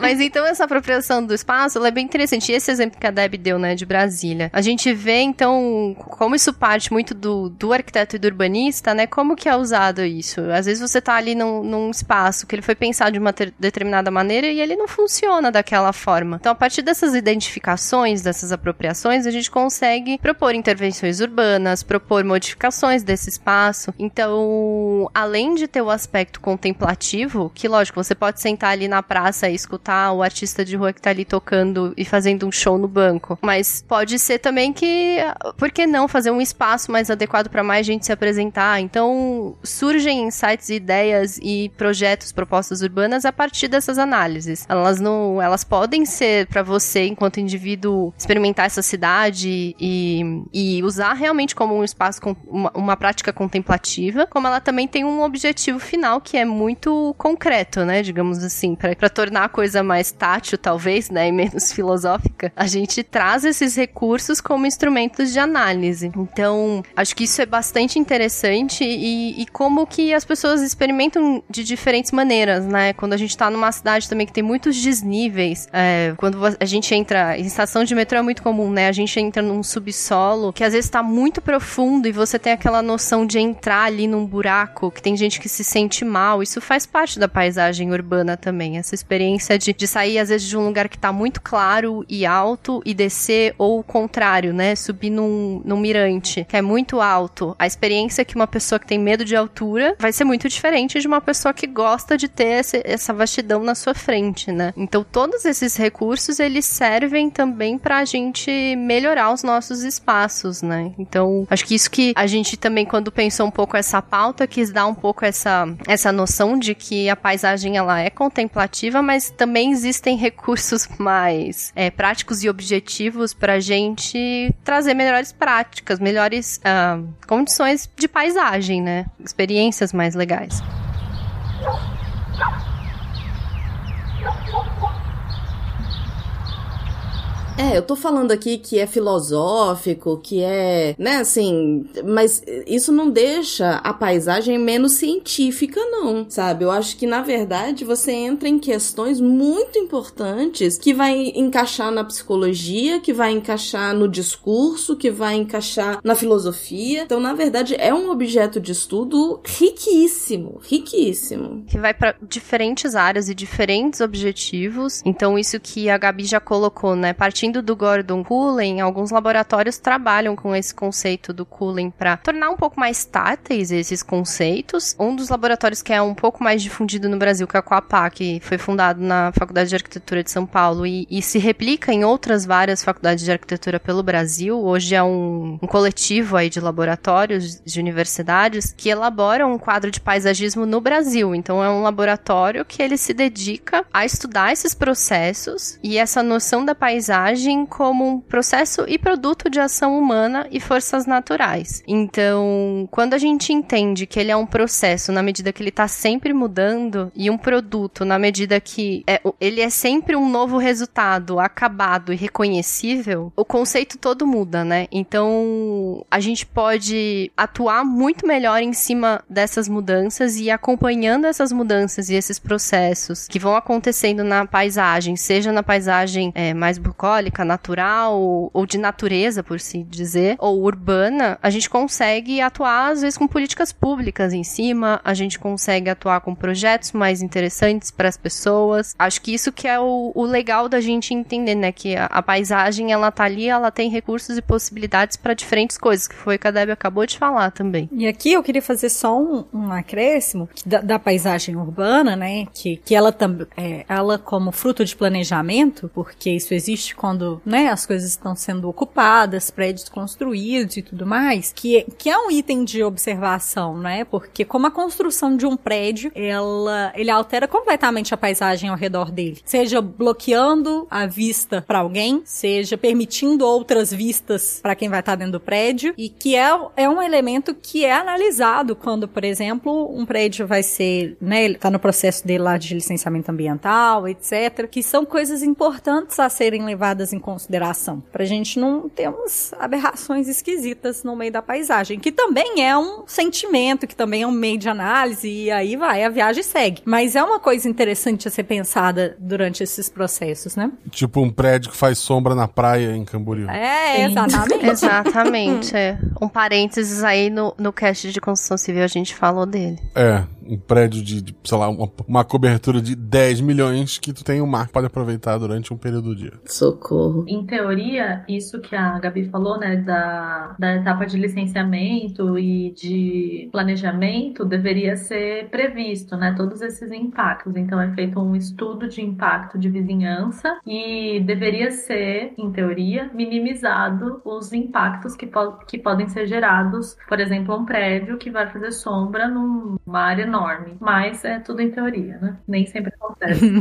Mas então essa apropriação do espaço é bem interessante. E esse exemplo que a Deb deu, né, de Brasília. A gente vê, então, como isso parte muito muito do, do arquiteto e do urbanista, né? Como que é usado isso? Às vezes você tá ali num, num espaço que ele foi pensado de uma ter, determinada maneira e ele não funciona daquela forma. Então, a partir dessas identificações, dessas apropriações, a gente consegue propor intervenções urbanas, propor modificações desse espaço. Então, além de ter o aspecto contemplativo, que lógico, você pode sentar ali na praça e escutar o artista de rua que tá ali tocando e fazendo um show no banco, mas pode ser também que, por que não fazer um espaço mais adequado para mais gente se apresentar? Então, surgem insights, ideias e projetos, propostas urbanas a partir dessas análises. Elas não, elas podem ser para você enquanto indivíduo experimentar essa cidade e, e usar realmente como um espaço com uma, uma prática contemplativa, como ela também tem um objetivo final que é muito concreto, né, digamos assim, para tornar a coisa mais tátil talvez, né, e menos *laughs* filosófica. A gente traz esses recursos como instrumentos de análise. Então, acho que isso é bastante interessante e, e como que as pessoas experimentam de diferentes maneiras, né? Quando a gente tá numa cidade também que tem muitos desníveis, é, quando a gente entra em estação de metrô é muito comum, né? A gente entra num subsolo que às vezes tá muito profundo e você tem aquela noção de entrar ali num buraco, que tem gente que se sente mal. Isso faz parte da paisagem urbana também. Essa experiência de, de sair, às vezes, de um lugar que tá muito claro e alto e descer, ou o contrário, né? Subir num, num mirante, que é muito alto. A experiência que uma pessoa que tem medo de altura vai ser muito diferente de uma pessoa que gosta de ter esse, essa vastidão na sua frente, né? Então, todos esses recursos, eles servem também pra gente melhorar os nossos espaços, né? Então, acho que isso que a gente também, quando pensou um pouco essa pauta, quis dar um pouco essa, essa noção de que a paisagem, ela é contemplativa, mas também existem recursos *laughs* mais é, práticos e objetivos pra gente trazer melhores práticas, melhores uh, condições de paisagem, né? Experiências mais legais. É, eu tô falando aqui que é filosófico, que é, né, assim, mas isso não deixa a paisagem menos científica, não, sabe? Eu acho que, na verdade, você entra em questões muito importantes que vai encaixar na psicologia, que vai encaixar no discurso, que vai encaixar na filosofia. Então, na verdade, é um objeto de estudo riquíssimo, riquíssimo. Que vai para diferentes áreas e diferentes objetivos. Então, isso que a Gabi já colocou, né? Partindo do Gordon Cullen, alguns laboratórios trabalham com esse conceito do Cullen para tornar um pouco mais táteis esses conceitos. Um dos laboratórios que é um pouco mais difundido no Brasil, que é a Coapá, que foi fundado na Faculdade de Arquitetura de São Paulo e, e se replica em outras várias faculdades de arquitetura pelo Brasil. Hoje é um, um coletivo aí de laboratórios de universidades que elaboram um quadro de paisagismo no Brasil. Então é um laboratório que ele se dedica a estudar esses processos e essa noção da paisagem como um processo e produto de ação humana e forças naturais. Então, quando a gente entende que ele é um processo na medida que ele está sempre mudando e um produto na medida que é, ele é sempre um novo resultado acabado e reconhecível, o conceito todo muda, né? Então, a gente pode atuar muito melhor em cima dessas mudanças e acompanhando essas mudanças e esses processos que vão acontecendo na paisagem, seja na paisagem é, mais bucólica, natural ou de natureza, por si dizer, ou urbana, a gente consegue atuar, às vezes, com políticas públicas em cima, a gente consegue atuar com projetos mais interessantes para as pessoas. Acho que isso que é o, o legal da gente entender, né? Que a, a, paisagem, ela tá ali, ela tem recursos e possibilidades para diferentes coisas, que foi o que a Debbie acabou de falar também. E aqui eu queria fazer só um, um acréscimo da, da, paisagem urbana, né? Que, que ela também, ela como fruto de planejamento, porque isso existe quando quando, né, as coisas estão sendo ocupadas, prédios construídos e tudo mais, que, que é um item de observação, né? Porque como a construção de um prédio, ela, ele altera completamente a paisagem ao redor dele. Seja bloqueando a vista para alguém, seja permitindo outras vistas para quem vai estar dentro do prédio, e que é, é um elemento que é analisado quando, por exemplo, um prédio vai ser, né, ele tá no processo dele lá de licenciamento ambiental, etc, que são coisas importantes a serem levadas levadas em consideração, pra gente não ter umas aberrações esquisitas no meio da paisagem, que também é um sentimento, que também é um meio de análise, e aí vai, a viagem segue. Mas é uma coisa interessante a ser pensada durante esses processos, né? Tipo um prédio que faz sombra na praia em Camboriú. É, Sim. exatamente. *laughs* Exatamente. é. Um parênteses aí no, no cast de construção civil a gente falou dele. É, um prédio de, de, sei lá, uma, uma cobertura de 10 milhões que tu tem o mar que pode aproveitar durante um período do dia. Socorro. Em teoria, isso que a Gabi falou, né, da, da etapa de licenciamento e de planejamento deveria ser previsto, né, todos esses impactos. Então, é feito um estudo de impacto de vizinhança e deveria ser, em teoria, minimizado os impactos que, po que podem ser gerados, por exemplo, um prédio que vai fazer sombra numa área enorme. Mas é tudo em teoria, né? Nem sempre acontece. *laughs*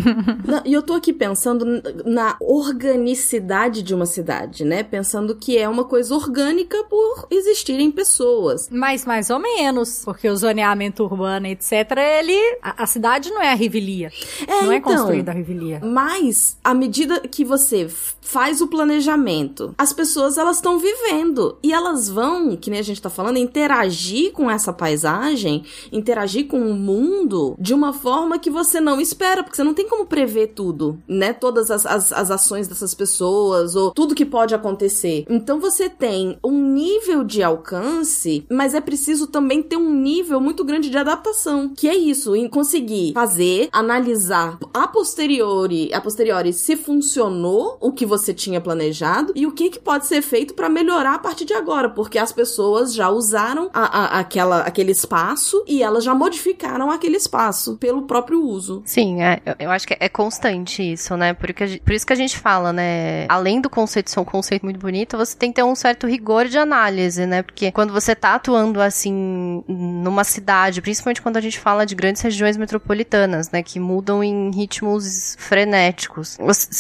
E eu tô aqui pensando na organicidade de uma cidade, né? Pensando que é uma coisa orgânica por existirem pessoas. Mas mais ou menos, porque o zoneamento urbano, etc., ele. A, a cidade não é a revelia. É, não é então. construída a revelia. Mas, à medida que você faz o planejamento, as pessoas elas estão vivendo e elas vão, que nem a gente tá falando, interagir com essa paisagem, interagir com o mundo de uma forma que você não espera, porque você não tem como prever tudo, né? Todas as, as, as ações dessas pessoas ou tudo que pode acontecer. Então você tem um nível de alcance, mas é preciso também ter um nível muito grande de adaptação, que é isso, em conseguir fazer, analisar a posteriori, a posteriori se funcionou o que você tinha planejado e o que, que pode ser feito para melhorar a partir de agora, porque as pessoas já usaram a, a- aquela, aquele espaço e elas já modificaram aquele espaço pelo próprio uso. Sim, é, eu- acho que é constante isso, né? Gen- por isso que a gente fala, né? Além do conceito ser um conceito muito bonito, você tem que ter um certo rigor de análise, né? Porque quando você tá atuando assim numa cidade, principalmente quando a gente fala de grandes regiões metropolitanas, né? Que mudam em ritmos frenéticos.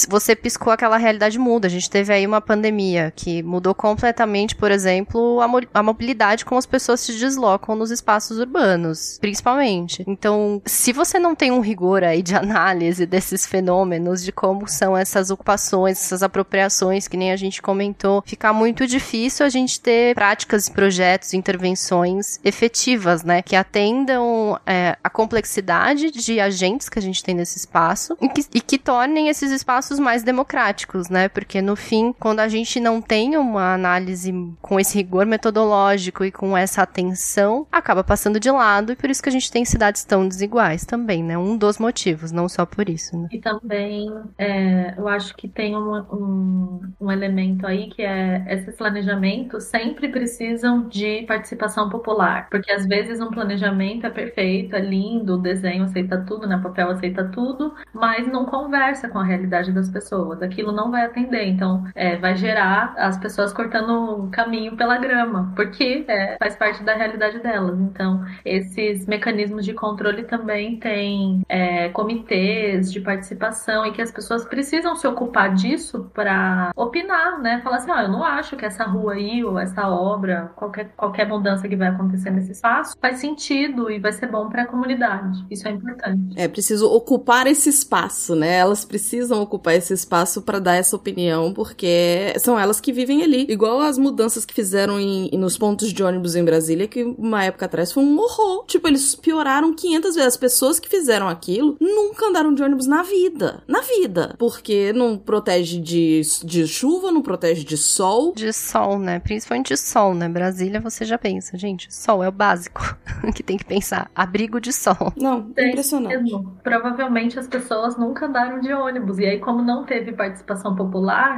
Você piscou, aquela realidade muda. A gente teve aí uma pandemia que mudou completamente, por exemplo, a, mo- a mobilidade como as pessoas se deslocam nos espaços urbanos, principalmente. Então, se você não tem um rigor aí de *laughs* análise desses fenômenos, de como são essas ocupações, essas apropriações, que nem a gente comentou, fica muito difícil a gente ter práticas, projetos, intervenções efetivas, né? Que atendam é, a complexidade de agentes que a gente tem nesse espaço e que, e que tornem esses espaços mais democráticos, né? Porque no fim, quando a gente não tem uma análise com esse rigor metodológico e com essa atenção, acaba passando de lado e por isso que a gente tem cidades tão desiguais também, né? Um dos motivos, não só por isso, né? E também, é, eu acho que tem um, um, um elemento aí que é esses planejamentos sempre precisam de participação popular, porque às vezes um planejamento é perfeito, é lindo, o desenho aceita tudo, né? Papel aceita tudo, mas não conversa com a realidade das pessoas. Aquilo não vai atender, então é, vai gerar as pessoas cortando o caminho pela grama, porque é, faz parte da realidade delas. Então, esses mecanismos de controle também têm é, comitês de participação e que as pessoas precisam se ocupar disso para opinar, né? Falar assim, ó, eu não acho que essa rua aí ou essa obra, qualquer, qualquer mudança que vai acontecer nesse espaço, faz sentido e vai ser bom para a comunidade. Isso é importante. É preciso ocupar esse espaço, né? Elas precisam ocupar esse espaço para dar essa opinião, porque são elas que vivem ali. Igual as mudanças que fizeram em, nos pontos de ônibus em Brasília, que uma época atrás foi um horror. Tipo, eles pioraram 500 vezes. As pessoas que fizeram aquilo nunca andaram de ônibus na vida. Na vida. Porque não protege de, de chuva, não protege de sol. De sol, né? Principalmente de sol, né? Brasília, você já pensa, gente, sol é o básico *laughs* que tem que pensar. Abrigo de sol. Não, É impressionante. mesmo. Provavelmente as pessoas nunca andaram de ônibus. E aí, como não teve participação popular,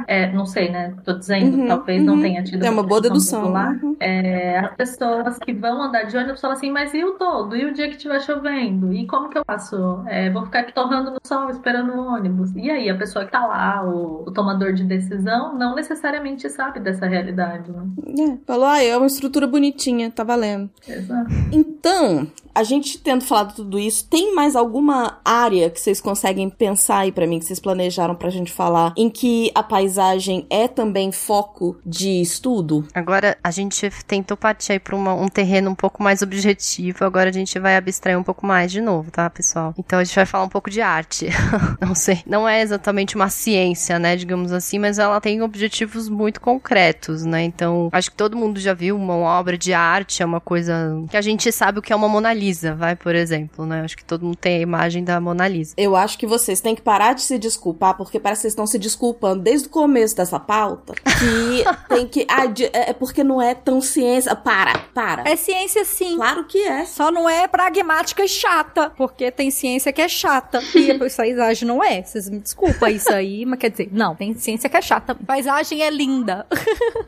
é, não sei, né? Tô dizendo, Uhum, talvez não uhum. tenha tido É uma boa dedução. popular. Uhum. É, as pessoas que vão andar de ônibus falam assim, mas e o todo? E o dia que estiver chovendo? E como que eu faço? É, vou ficar aqui torrando no sol esperando o ônibus. E aí, a pessoa que tá lá, o, o tomador de decisão, não necessariamente sabe dessa realidade, né? É, falou, ah, é uma estrutura bonitinha, tá valendo. Exato. Então, a gente tendo falado tudo isso, tem mais alguma área que vocês conseguem pensar aí pra mim, que vocês planejaram pra gente falar, em que a paisagem é também foco de estudo? Agora a gente tentou partir uma- um terreno um pouco mais objetivo, agora a gente vai abstrair um pouco mais de novo, tá, pessoal? Então a gente vai falar um pouco de arte. *laughs* não sei, não é exatamente uma ciência, né, digamos assim, mas ela tem objetivos muito concretos, né? Então, acho que todo mundo já viu uma obra de arte, é uma coisa que a gente sabe o que é uma Mona Lisa, vai, por exemplo, né? Acho que todo mundo tem a imagem da Mona Lisa. Eu acho que vocês têm que parar de se desculpar, porque parece que vocês estão se desculpando desde o começo dessa pauta. Que *laughs* tem que. Ah, de- é porque não é tão ciência. Para, para. É ciência sim. Claro que é. Só não é pragmática e chata, porque tem ciência que é chata. E a paisagem não é. Vocês me desculpam isso aí, mas quer dizer, não, tem ciência que é chata. Paisagem é linda. *laughs*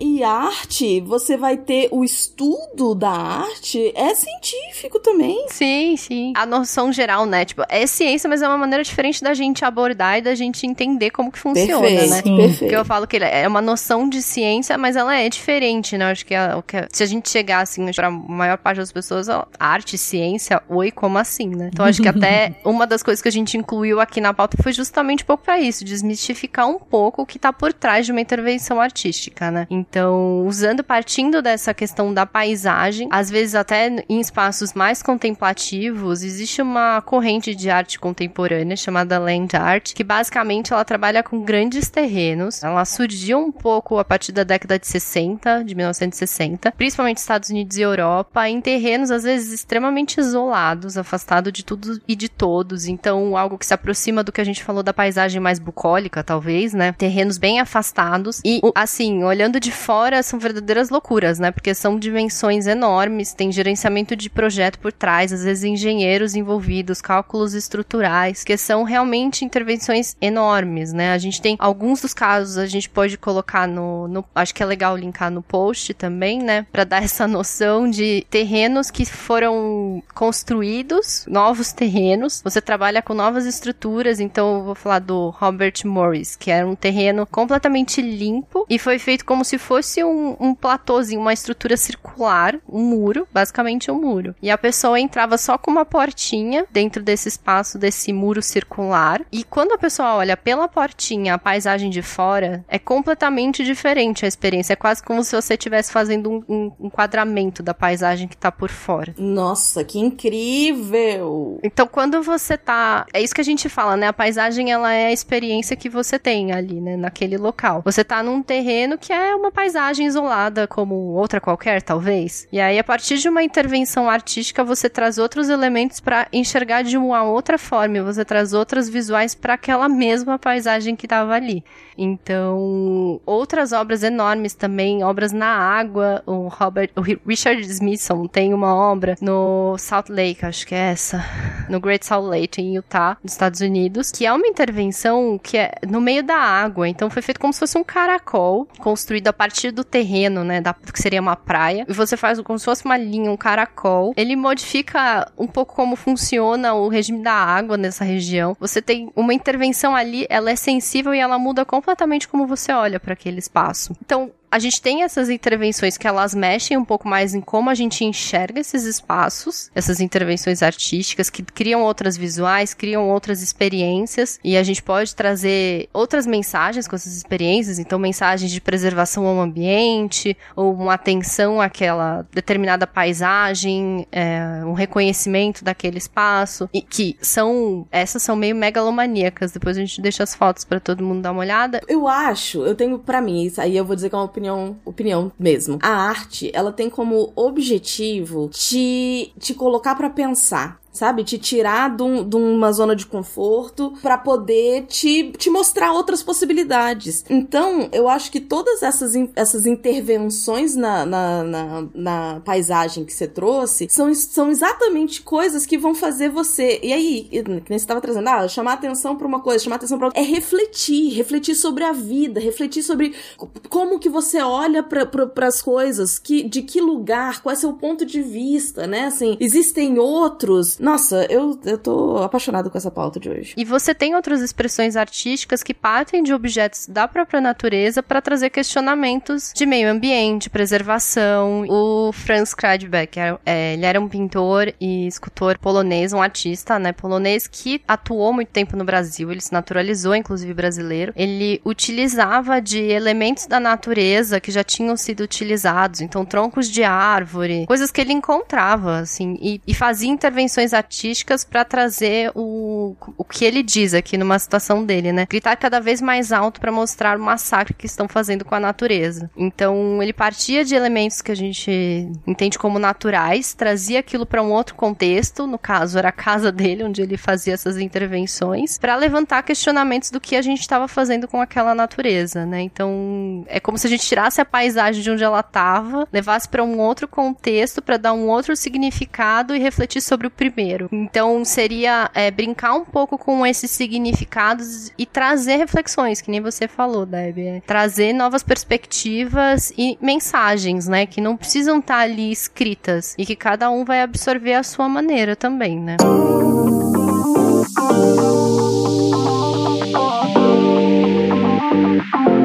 E arte, você vai ter o estudo da arte, é científico também. Sim, sim. A noção geral, né? Tipo, é ciência, mas é uma maneira diferente da gente abordar e da gente entender como que funciona, perfeito, né? perfeito. Porque eu falo que ele é uma noção de ciência, mas ela é diferente, né? Eu acho que, a- o que a- se a gente chegar, assim, pra maior parte das pessoas, ó, arte, ciência, oi, como assim, né? Então acho que até *laughs* uma das coisas que a gente incluiu aqui na pauta foi justamente um pouco pra isso, desmistificar um pouco o que tá por trás de uma intervenção artística, né? Então, usando, partindo dessa questão da paisagem, às vezes até em espaços mais contemplativos, existe uma corrente de arte contemporânea chamada land art, que basicamente ela trabalha com grandes terrenos. Ela surgiu um pouco a partir da década de 60, de 1960, principalmente Estados Unidos e Europa, em terrenos às vezes extremamente isolados, afastado de tudo e de todos. Então, algo que se aproxima do que a gente falou da paisagem mais bucólica, talvez, né? Terrenos bem afastados e assim, olhando de fora, são verdadeiras loucuras, né? Porque são dimensões enormes, tem gerenciamento de projeto por trás, às vezes engenheiros envolvidos, cálculos estruturais, que são realmente intervenções enormes, né? A gente tem alguns dos casos, a gente pode colocar no, no- acho que é legal linkar no post também, né? Pra dar *laughs* essa noção de terrenos que foram construídos, novos terrenos. Você trabalha com novas estruturas, então eu vou falar do Robert Morris, que era um terreno completamente limpo e foi feito como se fosse um, um platôzinho, uma estrutura circular, um muro, basicamente um muro. E a pessoa entrava só com uma portinha dentro desse espaço, desse muro circular. E quando a pessoa olha pela portinha a paisagem de fora, é completamente diferente a experiência. É quase como se você estivesse fazendo um, um enquadramento da paisagem que tá por fora. Nossa, que incrível! Então, quando você tá. É isso que a gente fala, né? A paisagem, ela é a experiência que você tem ali, né? Naquele local. Você tá num terreno que é uma paisagem isolada, como outra qualquer, talvez. E aí, a partir de uma intervenção artística, você traz outros elementos pra enxergar de uma outra forma. e Você traz outras visuais pra aquela mesma paisagem que tava ali. Então, outras obras enormes também, obras na água. O Robert, o Richard Smithson tem uma obra no Salt Lake, acho que é essa, no Great Salt Lake em Utah, nos Estados Unidos, que é uma intervenção que é no meio da água. Então, foi feito como se fosse um caracol construído a partir do terreno, né, da, que seria uma praia. E você faz como se fosse uma linha, um caracol. Ele modifica um pouco como funciona o regime da água nessa região. Você tem uma intervenção ali, ela é sensível e ela completamente como você olha para aquele espaço. Então, a gente tem essas intervenções que elas mexem um pouco mais em como a gente enxerga esses espaços, essas intervenções artísticas que criam outras visuais, criam outras experiências e a gente pode trazer outras mensagens com essas experiências, então mensagens de preservação ao ambiente ou uma atenção àquela determinada paisagem, é, um reconhecimento daquele espaço e que são essas são meio megalomaníacas. Depois a gente deixa as fotos para todo mundo dar uma olhada. Eu acho, eu tenho pra mim, isso aí eu vou dizer que é uma opinião, opinião mesmo. A arte, ela tem como objetivo te, te colocar pra pensar. Sabe? Te tirar de, um- de uma zona de conforto pra poder te, te mostrar outras possibilidades. Então, eu acho que todas essas, essas intervenções na, na, na, na paisagem que você trouxe são, são exatamente coisas que vão fazer você. E aí, que nem você estava trazendo, ah, chamar atenção pra uma coisa, chamar atenção pra outra. É refletir, refletir sobre a vida, refletir sobre co- como que você olha para as coisas, que, de que lugar, qual é seu ponto de vista, né? Assim, existem outros. Nossa, eu, eu tô apaixonado com essa pauta de hoje. E você tem outras expressões artísticas que partem de objetos da própria natureza para trazer questionamentos de meio ambiente, preservação. O Franz Kradbeck, é, ele era um pintor e escultor polonês, um artista, né, polonês que atuou muito tempo no Brasil, ele se naturalizou, inclusive brasileiro. Ele utilizava de elementos da natureza que já tinham sido utilizados, então troncos de árvore, coisas que ele encontrava, assim, e, e fazia intervenções artísticas para trazer o, o que ele diz aqui numa situação dele, né? Gritar cada vez mais alto para mostrar o massacre que estão fazendo com a natureza. Então, ele partia de elementos que a gente entende como naturais, trazia aquilo para um outro contexto, no caso era a casa dele onde ele fazia essas intervenções, para levantar questionamentos do que a gente estava fazendo com aquela natureza, né? Então, é como se a gente tirasse a paisagem de onde ela estava, levasse para um outro contexto para dar um outro significado e refletir sobre o primeiro. Então, seria é, brincar um pouco com esses significados e trazer reflexões, que nem você falou, Debbie. É, trazer novas perspectivas e mensagens, né? Que não precisam estar tá ali escritas e que cada um vai absorver a sua maneira também, né?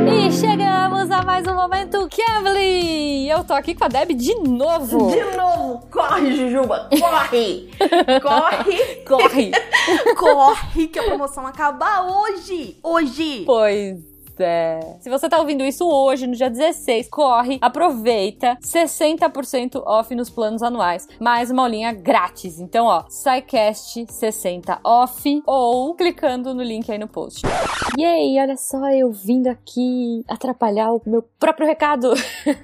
E chegamos a mais Cambly! Eu tô aqui com a Deb de novo! De novo! Corre, Jujuba! Corre! *laughs* corre! Corre! *laughs* corre que a promoção acaba hoje! Hoje! Pois é. Se você tá ouvindo isso hoje, no dia 16, corre, aproveita, 60% off nos planos anuais, mais uma aulinha grátis. Então, ó, SciCast 60 off ou clicando no link aí no post. E aí, olha só, eu vindo aqui atrapalhar o meu próprio recado.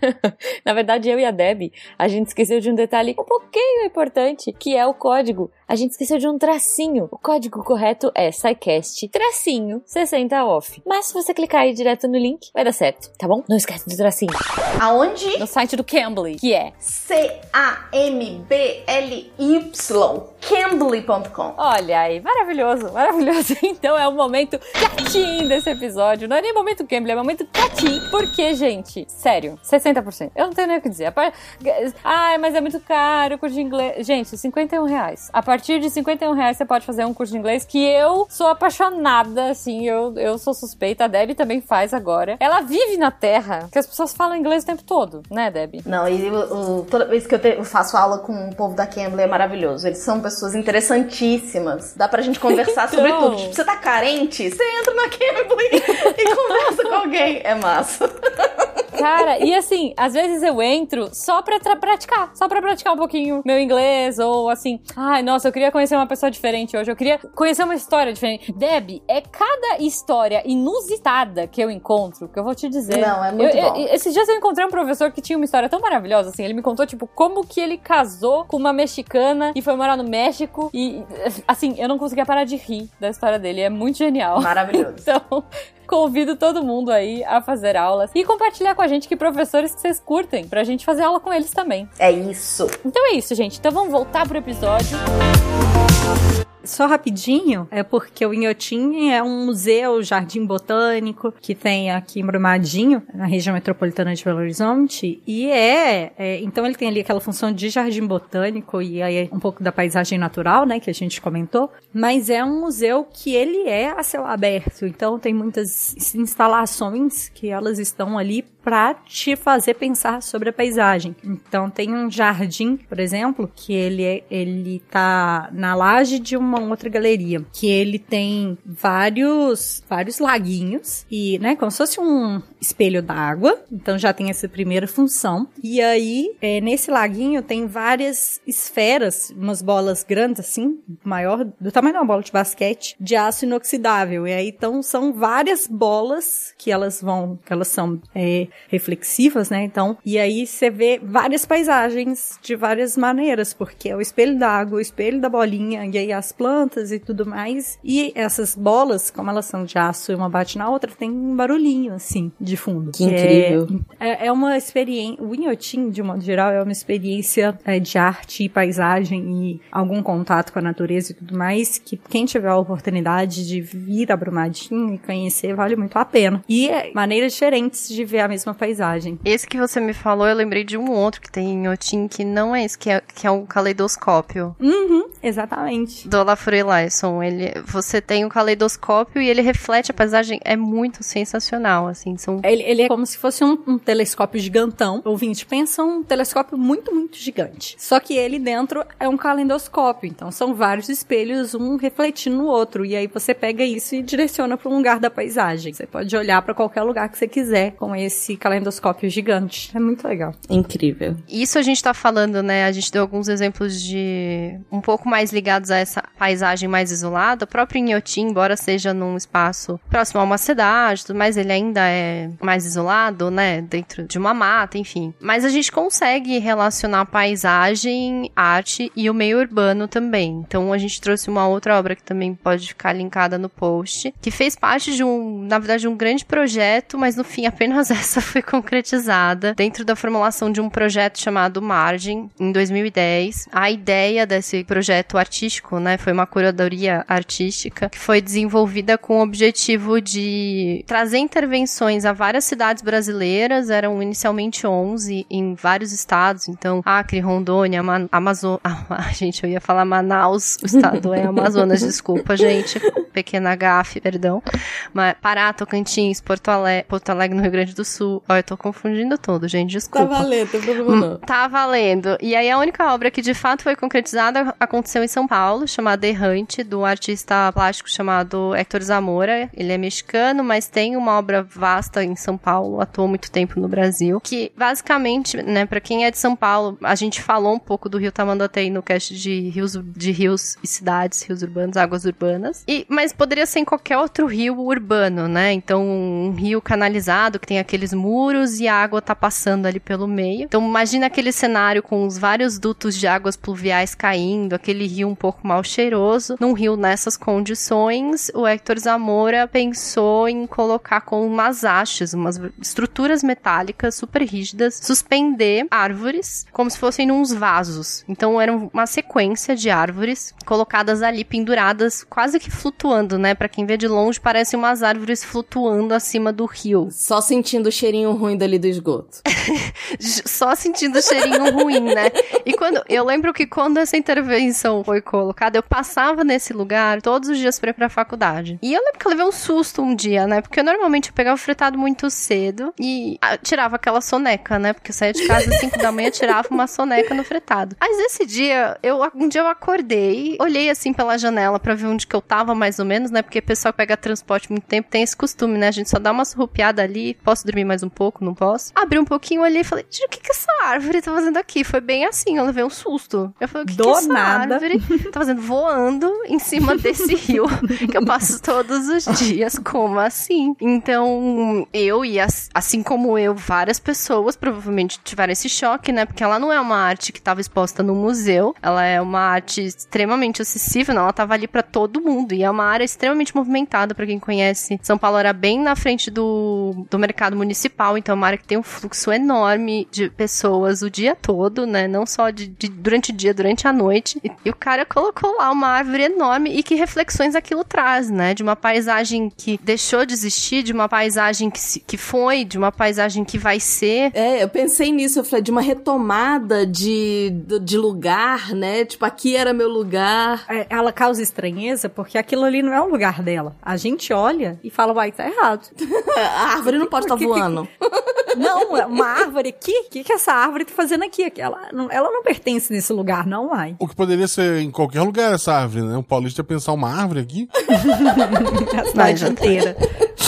*laughs* Na verdade, eu e a Deb, a gente esqueceu de um detalhe um pouquinho importante, que é o código. A gente esqueceu de um tracinho. O código correto é SciCast tracinho 60 off. Mas se você clicar aí direto no link, vai dar certo, tá bom? Não esquece do tracinho. Aonde? No site do Cambly, que é C-A-M-B-L-Y. Cambly.com. Olha aí, maravilhoso, maravilhoso. *laughs* Então é o momento catim desse episódio. Não é nem momento Cambly, é momento catim. Porque, gente, sério, 60%. Eu não tenho nem o que dizer. Ai, mas é muito caro o curso de inglês. Gente, 51 reais. A partir de 51 reais você pode fazer um curso de inglês que eu sou apaixonada, assim, eu, eu sou suspeita. A Debbie também faz agora. Ela vive na Terra, que as pessoas falam inglês o tempo todo, né, Debbie? Não, e o, toda vez que eu, te, eu, faço aula com o povo da Cambly é maravilhoso. Eles são pessoas interessantíssimas. Dá pra gente conversar então... sobre tudo. Tipo, você tá carente? Você entra na Cambly e conversa com alguém. É massa. *laughs* Cara, e assim, às vezes eu entro só pra praticar, só pra praticar um pouquinho meu inglês, ou assim, ai, nossa, eu queria conhecer uma pessoa diferente hoje, eu queria conhecer uma história diferente. Deb, é cada história inusitada que eu encontro, que eu vou te dizer. Não, é muito eu, bom. Eu, esses dias eu encontrei um professor que tinha uma história tão maravilhosa, assim, ele me contou, tipo, como que ele casou com uma mexicana e foi morar no México, e, assim, eu não conseguia parar de rir da história dele, é muito genial. Maravilhoso. *laughs* então, convido todo mundo aí a fazer aulas e compartilhar com a gente que professores que vocês curtem, pra gente fazer aula com eles também. É isso. Então é isso, gente. Então vamos voltar pro episódio. Só rapidinho, é porque o Inhotim é um museu, jardim botânico, que tem aqui em Brumadinho, na região metropolitana de Belo Horizonte, e é, é, então ele tem ali aquela função de jardim botânico e aí um pouco da paisagem natural, né, que a gente comentou, mas é um museu que ele é a céu aberto, então tem muitas instalações que elas estão ali para te fazer pensar sobre a paisagem. Então tem um jardim, por exemplo, que ele é, ele tá na laje de uma outra galeria, que ele tem vários vários laguinhos e, né, como se fosse um espelho d'água. Então já tem essa primeira função. E aí, é, nesse laguinho tem várias esferas, umas bolas grandes assim, maior do tamanho de uma bola de basquete, de aço inoxidável. E aí então são várias bolas que elas vão, que elas são é, reflexivas, né? Então, e aí você vê várias paisagens de várias maneiras, porque é o espelho da água, o espelho da bolinha, e aí as plantas e tudo mais. E essas bolas, como elas são de aço e uma bate na outra, tem um barulhinho, assim, de fundo. Que, que incrível. É, é, é uma experiência. O Inhotim, de modo geral, é uma experiência é, de arte e paisagem e algum contato com a natureza e tudo mais, que quem tiver a oportunidade de vir a Brumadinho e conhecer, vale muito a pena. E é maneiras diferentes de ver a mesma mesma paisagem. Esse que você me falou, eu lembrei de um outro que tem em Otim, que não é esse, que é, que é um caleidoscópio. Uhum, exatamente. Do Olafur Eliasson. Ele, você tem um caleidoscópio e ele reflete a paisagem. É muito sensacional, assim. São... Ele, ele é como se fosse um, um telescópio gigantão. Ouvinte, pensa um telescópio muito, muito gigante. Só que ele dentro é um calendoscópio. Então são vários espelhos, um refletindo no outro. E aí você pega isso e direciona para um lugar da paisagem. Você pode olhar para qualquer lugar que você quiser com esse calendoscópio gigante. É muito legal. Incrível. Isso a gente tá falando, né? A gente deu alguns exemplos de um pouco mais ligados a essa paisagem mais isolada. O próprio Inhotim, embora seja num espaço próximo a uma cidade, mas ele ainda é mais isolado, né? Dentro de uma mata, enfim. Mas a gente consegue relacionar paisagem, arte e o meio urbano também. Então a gente trouxe uma outra obra que também pode ficar linkada no post, que fez parte de um, na verdade, um grande projeto, mas no fim apenas *laughs* essa foi concretizada dentro da formulação de um projeto chamado Margem em 2010. A ideia desse projeto artístico, né, foi uma curadoria artística que foi desenvolvida com o objetivo de trazer intervenções a várias cidades brasileiras, eram inicialmente 11 em vários estados, então Acre, Rondônia, Ma Amazonas, *laughs* ah, gente, eu ia falar Manaus, o estado é Amazonas, desculpa, gente, pequena gafe, perdão. Pará, Tocantins, Porto Alegre, Porto Alegre no Rio Grande do Sul. Olha, eu tô confundindo tudo, gente, desculpa. Tá valendo, tem problema não. Tá valendo. E aí a única obra que de fato foi concretizada aconteceu em São Paulo, chamada Errante, do artista plástico chamado Héctor Zamora. Ele é mexicano, mas tem uma obra vasta em São Paulo, atuou muito tempo no Brasil, que basicamente, né, para quem é de São Paulo, a gente falou um pouco do Rio Tamanduateí no cast de rios, de rios e cidades, rios urbanos, águas urbanas. E mas poderia ser em qualquer outro rio urbano, né? Então, um rio canalizado que tem aqueles muros e a água tá passando ali pelo meio. Então, imagina aquele cenário com os vários dutos de águas pluviais caindo, aquele rio um pouco mal cheiroso. Num rio nessas condições, o Hector Zamora pensou em colocar com umas hastes, umas estruturas metálicas super rígidas, suspender árvores como se fossem uns vasos. Então, era uma sequência de árvores colocadas ali, penduradas, quase que flutuando, né? Para quem vê de longe, parecem umas árvores flutuando acima do rio. Só sentindo o cheirinho ruim dali do esgoto. *laughs* Só sentindo cheirinho ruim, né? E quando eu lembro que quando essa intervenção foi colocada, eu passava nesse lugar todos os dias para ir pra faculdade. E eu lembro que eu levei um susto um dia, né? Porque normalmente eu pegava o fretado muito cedo e ah, tirava aquela soneca, né? Porque eu saía de casa às 5 da manhã, tirava uma soneca no fretado. Mas esse dia, eu um dia eu acordei, olhei assim pela janela para ver onde que eu tava mais ou menos, né? Porque o pessoal que pega transporte muito tempo tem esse costume, né? A gente só dá uma surrupiada ali, posso dormir mais um pouco, não posso? Abri um pouquinho ali e falei, o que que essa árvore tá fazendo aqui? Foi bem assim, eu levei um susto. Eu falei, o que Do que essa nada. árvore tá fazendo? Voando em cima *laughs* desse rio que eu passo todos os *laughs* dias. Como assim? Então, eu e as- assim como eu, várias pessoas provavelmente tiveram esse choque, né? Porque ela não é uma arte que estava exposta no museu, ela é uma arte extremamente acessível, não, ela tava ali pra todo mundo e é uma área extremamente movimentada pra quem conhece. São Paulo era bem na frente do, do mercado municipal, então é uma área que tem um fluxo enorme de pessoas o dia todo, né? Não só de, de- durante o dia, durante a noite. E, e o cara colocou lá uma árvore enorme e que reflexões aquilo traz, né? De uma paisagem que deixou de existir, de uma paisagem que, se- que foi, de uma paisagem que vai ser. É, eu pensei nisso, eu falei, de uma retomada de, de, lugar, né? Tipo, aqui era meu lugar. É, Ela causa estranheza porque aquilo ali não é o lugar dela. A gente olha e fala, uai, tá errado. *laughs* A árvore não pode estar Por que Não, é uma árvore aqui? O que, que essa árvore tá fazendo aqui? Ela não, ela não pertence nesse lugar, não, uai. O que poderia ser em qualquer lugar essa árvore, né? Um paulista ia pensar uma árvore aqui. *laughs* A cidade inteira.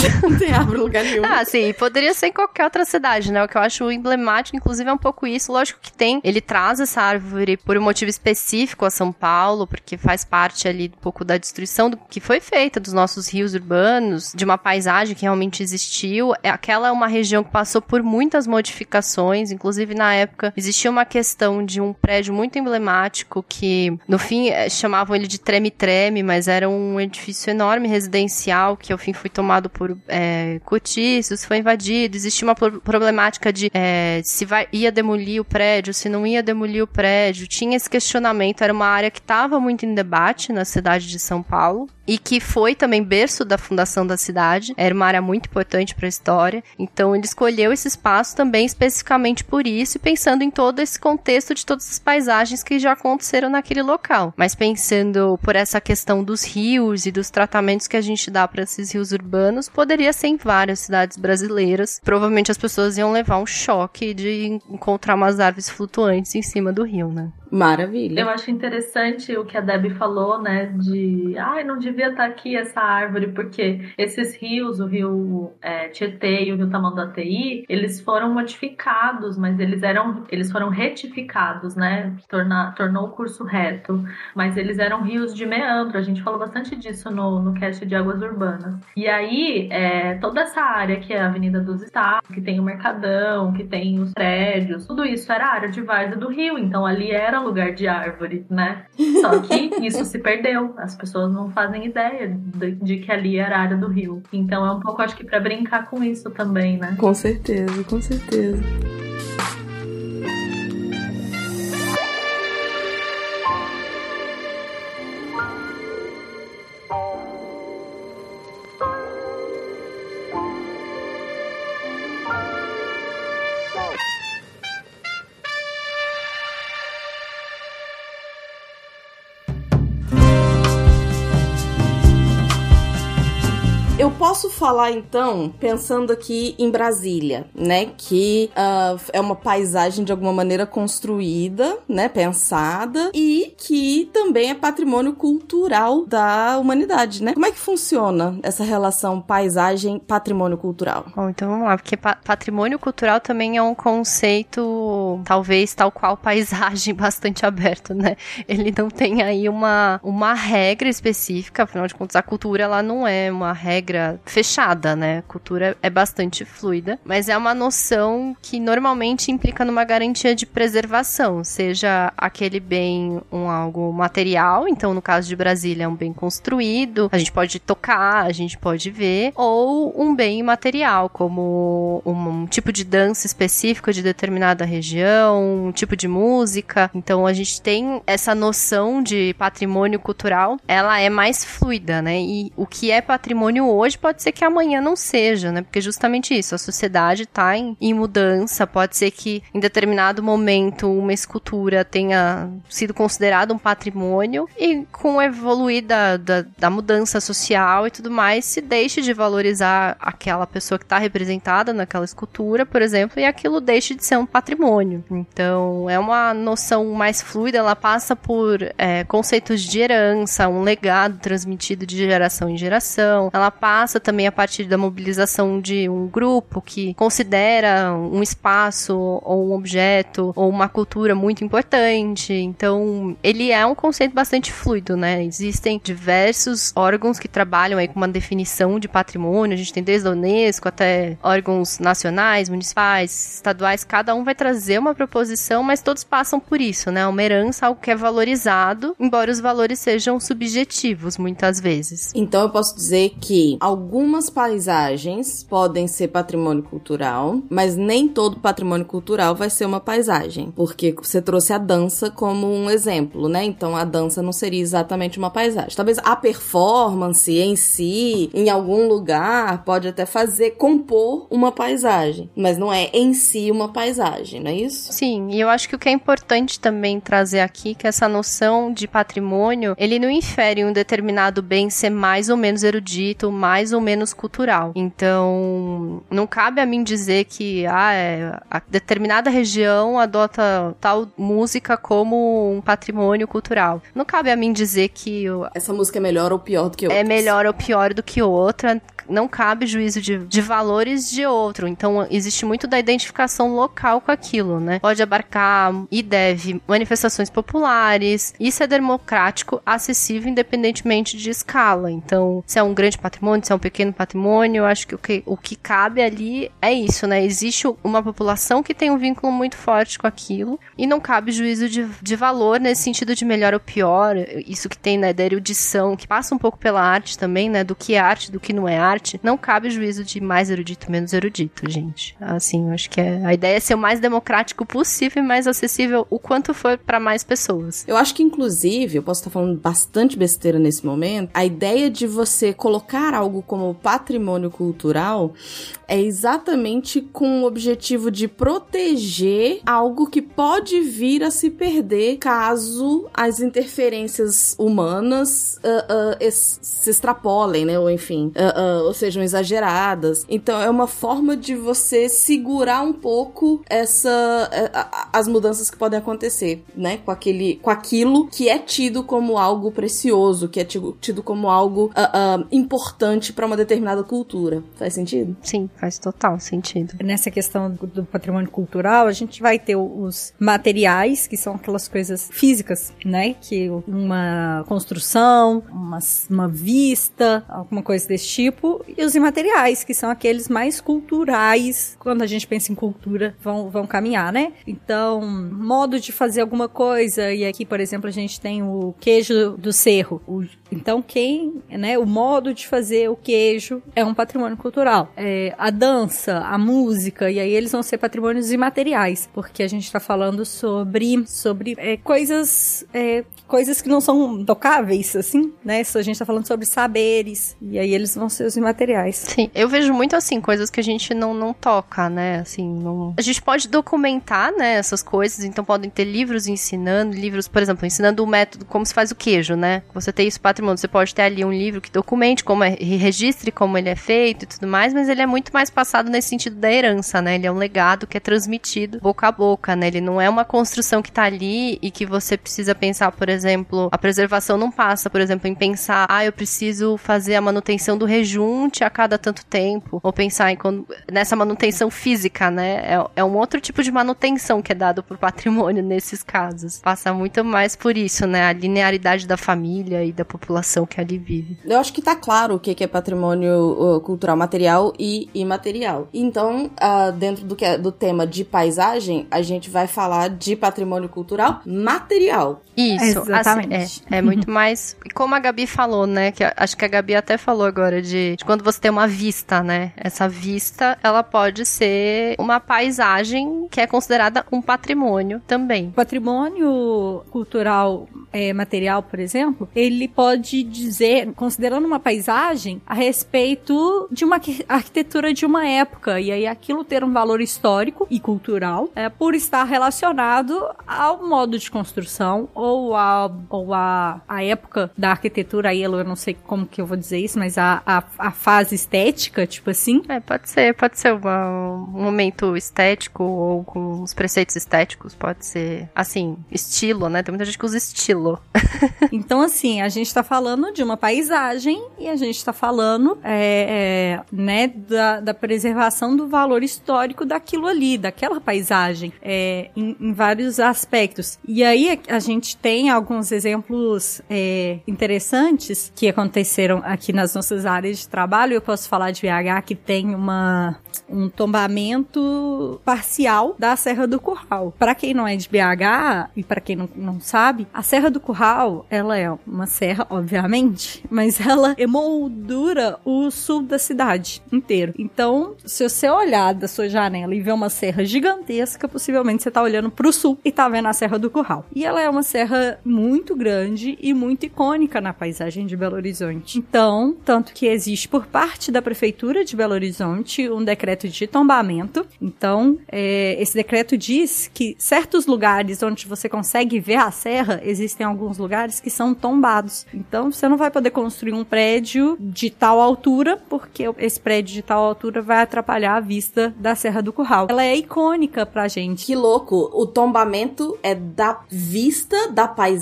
*laughs* Não tem árvore em lugar nenhum. Ah, sim, poderia ser em qualquer outra cidade, né? O que eu acho emblemático, inclusive, é um pouco isso. Lógico que tem. Ele traz essa árvore por um motivo específico a São Paulo, porque faz parte ali um pouco da destruição do que foi feita dos nossos rios urbanos, de uma paisagem que realmente existiu. É- Aquela é uma região que passou por muitas modificações, inclusive na época existia uma questão de um prédio muito emblemático que, no fim, eh, chamavam ele de treme-treme, mas era um edifício enorme residencial que, ao fim, foi tomado por é, cortiços, foi invadido. Existia uma pro- problemática de é, se vai, ia demolir o prédio, se não ia demolir o prédio. Tinha esse questionamento. Era uma área que estava muito em debate na cidade de São Paulo. E que foi também berço da fundação da cidade. Era uma área muito importante para a história. Então ele escolheu esse espaço também especificamente por isso e pensando em todo esse contexto de todas as paisagens que já aconteceram naquele local. Mas pensando por essa questão dos rios e dos tratamentos que a gente dá para esses rios urbanos, poderia ser em várias cidades brasileiras. Provavelmente as pessoas iam levar um choque de encontrar umas árvores flutuantes em cima do rio, né? Maravilha. Eu acho interessante o que a Debbie falou, né? De ai, não devia estar aqui essa árvore, porque esses rios, o rio é, Tietê e o rio Tamanduateí, eles foram modificados, mas eles eram, eles foram retificados, né? Torna, tornou o curso reto. Mas eles eram rios de meandro. A gente falou bastante disso no, no cast de águas urbanas. E aí, é, toda essa área que é a Avenida dos Estados, que tem o Mercadão, que tem os prédios, tudo isso era área de várzea do rio. Então ali era lugar de árvore, né? Só que isso se perdeu. As pessoas não fazem ideia de, de, que ali era a área do rio. Então é um pouco, acho que, para brincar com isso também, né? Com certeza, com certeza. Falar então, pensando aqui em Brasília, né? Que uh, é uma paisagem de alguma maneira construída, né? Pensada e que também é patrimônio cultural da humanidade, né? Como é que funciona essa relação paisagem-patrimônio cultural? Bom, então vamos lá, porque pa patrimônio cultural também é um conceito, talvez tal qual paisagem, *laughs* bastante aberto, né? Ele não tem aí uma, uma regra específica, afinal de contas, a cultura ela não é uma regra fechada, né? Cultura é bastante fluida, mas é uma noção que normalmente implica numa garantia de preservação, seja aquele bem um algo material, então no caso de Brasília é um bem construído, a gente pode tocar, a gente pode ver, ou um bem imaterial, como um, um tipo de dança específica de determinada região, um tipo de música. Então a gente tem essa noção de patrimônio cultural, ela é mais fluida, né? E o que é patrimônio hoje pode ser que amanhã não seja, né? Porque justamente isso, a sociedade está em, em mudança, pode ser que em determinado momento uma escultura tenha sido considerada um patrimônio e com o evoluir da, da, da mudança social e tudo mais, se deixe de valorizar aquela pessoa que está representada naquela escultura, por exemplo, e aquilo deixe de ser um patrimônio. Então, é uma noção mais fluida, ela passa por é, conceitos de herança, um legado transmitido de geração em geração, ela passa também a partir da mobilização de um grupo que considera um espaço ou um objeto ou uma cultura muito importante. Então, ele é um conceito bastante fluido, né? Existem diversos órgãos que trabalham aí com uma definição de patrimônio. A gente tem desde a Unesco até órgãos nacionais, municipais, estaduais. Cada um vai trazer uma proposição, mas todos passam por isso, né? Uma herança, algo que é valorizado, embora os valores sejam subjetivos muitas vezes. Então, eu posso dizer que algumas paisagens podem ser patrimônio cultural, mas nem todo patrimônio cultural vai ser uma paisagem, porque você trouxe a dança como um exemplo, né? Então a dança não seria exatamente uma paisagem. Talvez a performance em si, em algum lugar, pode até fazer compor uma paisagem, mas não é em si uma paisagem, não é isso? Sim, e eu acho que o que é importante também trazer aqui que essa noção de patrimônio, ele não infere um determinado bem ser mais ou menos erudito, mais ou menos cultural. Então, não cabe a mim dizer que ah, é, a determinada região adota tal música como um patrimônio cultural. Não cabe a mim dizer que essa música é melhor ou pior do que outra. É melhor ou pior do que outra não cabe juízo de, de valores de outro. Então, existe muito da identificação local com aquilo, né? Pode abarcar e deve manifestações populares. Isso é democrático, acessível, independentemente de escala. Então, se é um grande patrimônio, se é um pequeno patrimônio, eu acho que o que, o que cabe ali é isso, né? Existe uma população que tem um vínculo muito forte com aquilo e não cabe juízo de, de valor nesse sentido de melhor ou pior. Isso que tem, né, da erudição, que passa um pouco pela arte também, né? Do que é arte, do que não é arte arte, não cabe o juízo de mais erudito, menos erudito, gente. Assim, eu acho que é, a ideia é ser o mais democrático possível e mais acessível o quanto for para mais pessoas. Eu acho que, inclusive, eu posso estar falando bastante besteira nesse momento, a ideia de você colocar algo como patrimônio cultural é exatamente com o objetivo de proteger algo que pode vir a se perder caso as interferências humanas uh, uh, se extrapolem, né? Ou enfim, uh, ou sejam exageradas. Então é uma forma de você segurar um pouco essa as mudanças que podem acontecer, né? Com aquele, com aquilo que é tido como algo precioso, que é tido, tido como algo importante para uma determinada cultura. Faz sentido? Sim, faz total sentido. Nessa questão do patrimônio cultural, a gente vai ter os materiais, que são aquelas coisas físicas, né? Que uma construção, uma, uma vista, alguma coisa desse tipo, e os imateriais, que são aqueles mais culturais, quando a gente pensa em cultura, vão, vão caminhar, né? Então, modo de fazer alguma coisa, e aqui, por exemplo, a gente tem o queijo do cerro. O, então, quem, né, o modo de fazer o queijo é um patrimônio cultural. É, a dança, a música, e aí eles vão ser patrimônios imateriais, porque a gente está falando sobre, sobre é, coisas, é, coisas que não são tocáveis, assim, né? A gente está falando sobre saberes, e aí eles vão ser os imateriais. Sim, eu vejo muito assim, coisas que a gente não, não toca, né? Assim, não... A gente pode documentar, né, essas coisas, então podem ter livros ensinando, livros, por exemplo, ensinando o método, como se faz o queijo, né? Você tem isso patrimônio, você pode ter ali um livro que documente como é, registre como ele é feito e tudo mais, mas ele é muito mais passado nesse sentido da herança, né? Ele é um legado que é transmitido boca a boca, né? Ele não é uma construção que tá ali e que você precisa pensar, por exemplo, a preservação não passa, por exemplo, em pensar, ah, eu preciso fazer a manutenção do rejunte a cada tanto tempo, ou pensar em quando, nessa manutenção física, né? É, é um outro tipo de manutenção que é dado por patrimônio nesses casos. Passa muito mais por isso, né? A linearidade da família e da população que ali vive. Eu acho que tá claro o que é patrimônio cultural material e imaterial. Então, uh, dentro do, que é, do tema de paisagem, a gente vai falar de patrimônio cultural material. Isso, Exatamente. Assim, é, é muito mais. Como a Gabi falou, né? Que acho que a Gabi até falou agora de, de, quando você tem uma vista, né? Essa vista, ela pode ser uma paisagem que é considerada um patrimônio também. Patrimônio cultural é, material, por exemplo, ele pode dizer, considerando uma paisagem, a respeito de uma arquitetura de uma época. E aí aquilo ter um valor histórico e cultural é, por estar relacionado ao modo de construção ou a, ou a, a época da arquitetura, aí eu não sei como que eu vou dizer isso, mas a, a, a fase estética, tipo assim. É, pode ser, pode ser uma, um momento estético ou com os preceitos estéticos, pode ser, assim, estilo, né? Tem muita gente que usa estilo. *laughs* então, assim, a gente tá falando de uma paisagem e a gente tá falando, é, é, né, da, da preservação do valor histórico daquilo ali, daquela paisagem, é, em, em vários aspectos. E aí a gente tem alguns exemplos é, interessantes que aconteceram aqui nas nossas áreas de trabalho. Eu posso falar de BH que tem uma, um tombamento parcial da Serra do Curral. Para quem não é de BH e para quem não, não sabe, a Serra do Curral, ela é uma serra, obviamente, *laughs* mas ela emoldura o sul da cidade inteiro. Então, se você olhar da sua janela e ver uma serra gigantesca, possivelmente você está olhando para o sul e está vendo a Serra do Curral. E ela é uma serra muito grande e muito icônica na paisagem de Belo Horizonte. Então, tanto que existe por parte da prefeitura de Belo Horizonte um decreto de tombamento. Então, é, esse decreto diz que certos lugares onde você consegue ver a serra, existem alguns lugares que são tombados. Então, você não vai poder construir um prédio de tal altura, porque esse prédio de tal altura vai atrapalhar a vista da Serra do Curral. Ela é icônica pra gente. Que louco! O tombamento é da vista da paisagem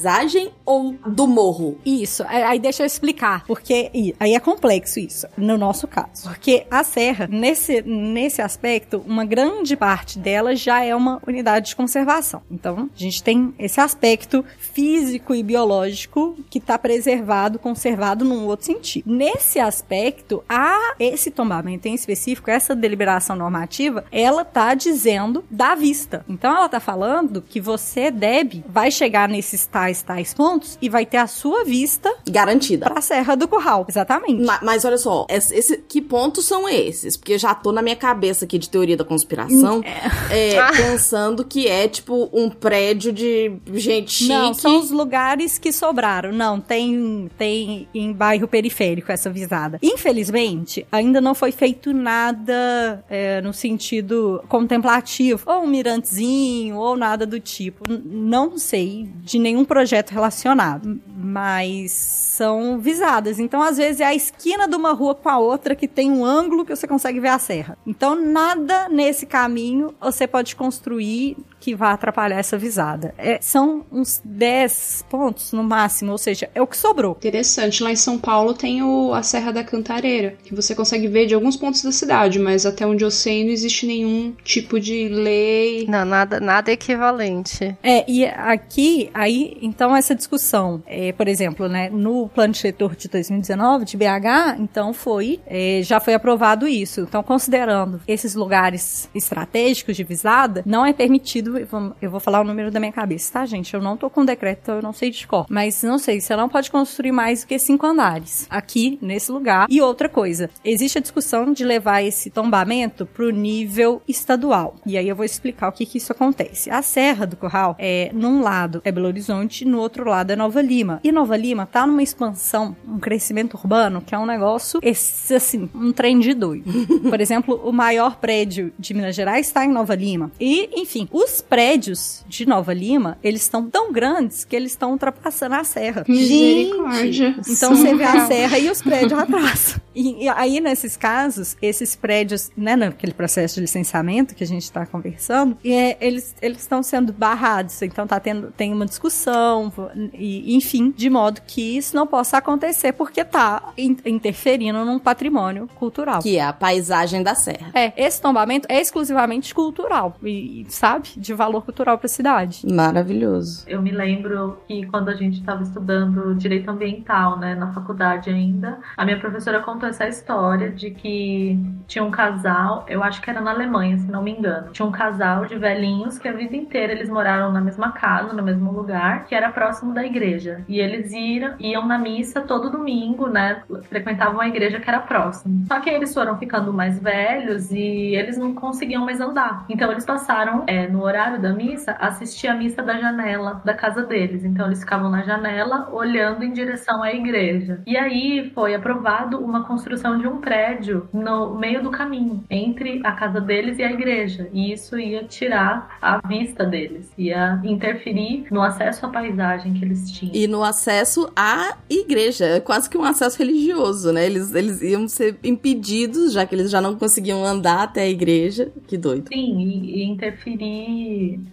ou do morro? Isso, aí deixa eu explicar, porque aí é complexo isso, no nosso caso. Porque a serra, nesse, nesse aspecto, uma grande parte dela já é uma unidade de conservação. Então, a gente tem esse aspecto físico e biológico que está preservado, conservado num outro sentido. Nesse aspecto, a esse tombamento em específico, essa deliberação normativa, ela tá dizendo da vista. Então ela tá falando que você, Deb, vai chegar nesses tais tais pontos e vai ter a sua vista Garantida. para a Serra do Curral. Exatamente. Ma- Mas olha só, esse, esse- que pontos são esses? Porque eu já tô na minha cabeça aqui de teoria da conspiração, é, *laughs* pensando que é tipo um prédio de gente chique. Não, são os lugares que sobraram. Não, tem, tem em bairro periférico essa visada. Infelizmente, ainda não foi feito nada é, no sentido contemplativo. Ou um mirantezinho, ou nada do tipo. N- não sei de nenhum projeto relacionado. Mas são visadas. Então, às vezes, é a esquina de uma rua com a outra que tem um ângulo que você consegue ver a serra. Então, nada nesse caminho você pode construir que vá atrapalhar essa visada. É, são uns 10 pontos no máximo, ou seja, é o que sobrou. Interessante. Lá em São Paulo tem o, a Serra da Cantareira, que você consegue ver de alguns pontos da cidade, mas até onde eu sei não existe nenhum tipo de lei. Não, nada, nada equivalente. É, e aqui, aí, então, essa discussão, é, por exemplo, né, no plano diretor de 2019, de BH, então foi, é, já foi aprovado isso. Então, considerando esses lugares estratégicos de visada, não é permitido, eu vou- falar o número da minha cabeça, tá, gente? Eu não tô com decreto, então eu não sei de cor. Mas, não sei, você não pode construir mais do que cinco andares aqui, nesse lugar. E outra coisa, existe a discussão de levar esse tombamento pro nível estadual. E aí eu vou explicar o que que isso acontece. A Serra do Curral, é, num lado é Belo Horizonte, no outro lado é Nova Lima. E Nova Lima tá numa expansão, um crescimento urbano, que é um negócio, esse, assim, um trem de doido. *laughs* Por exemplo, o maior prédio de Minas Gerais está em Nova Lima. E, enfim, os prédios de Nova Lima, eles estão tão grandes que eles estão ultrapassando a serra. Misericórdia. Então você vê a serra e os prédios atrás. E, e aí, nesses casos, esses prédios, né, naquele processo de licenciamento que a gente está conversando, e é, eles eles estão sendo barrados. Então tá tendo tem uma discussão, e, enfim, de modo que isso não possa acontecer porque tá in- interferindo num patrimônio cultural. Que é a paisagem da serra. É, esse tombamento é exclusivamente cultural e, e, sabe, de valor cultural para a cidade. Maravilhoso. Eu me lembro que quando a gente estava estudando direito ambiental, né, na faculdade ainda, a minha professora contou essa história de que tinha um casal, eu acho que era na Alemanha, se não me engano, tinha um casal de velhinhos que a vida inteira eles moraram na mesma casa, no mesmo lugar, que era próximo da igreja. E eles iam, iam na missa todo domingo, né, frequentavam a igreja que era próximo. Só que eles foram ficando mais velhos e eles não conseguiam mais andar. Então eles passaram, é, no horário da missa, assistir a missa da janela da casa deles. Então eles ficavam na janela olhando em direção à igreja. E aí foi aprovado uma construção de um prédio no meio do caminho entre a casa deles e a igreja. E isso ia tirar a vista deles, ia interferir no acesso à paisagem que eles tinham. E no acesso à igreja, é quase que um acesso religioso, né? Eles, eles iam ser impedidos, já que eles já não conseguiam andar até a igreja. Que doido. Sim, e, e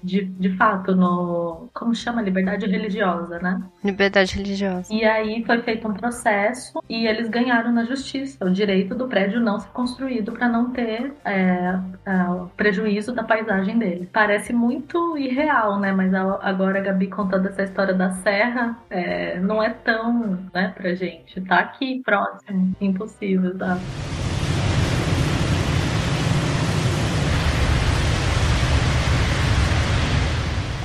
de, de fato no. Como chama? Liberdade religiosa, né? Liberdade religiosa. E aí foi feito um processo e eles ganharam na justiça o direito do prédio não ser construído para não ter é, é, prejuízo da paisagem dele. Parece muito irreal, né? Mas agora a Gabi contando essa história da serra é, não é tão, né, pra gente. Tá aqui próximo, impossível, tá?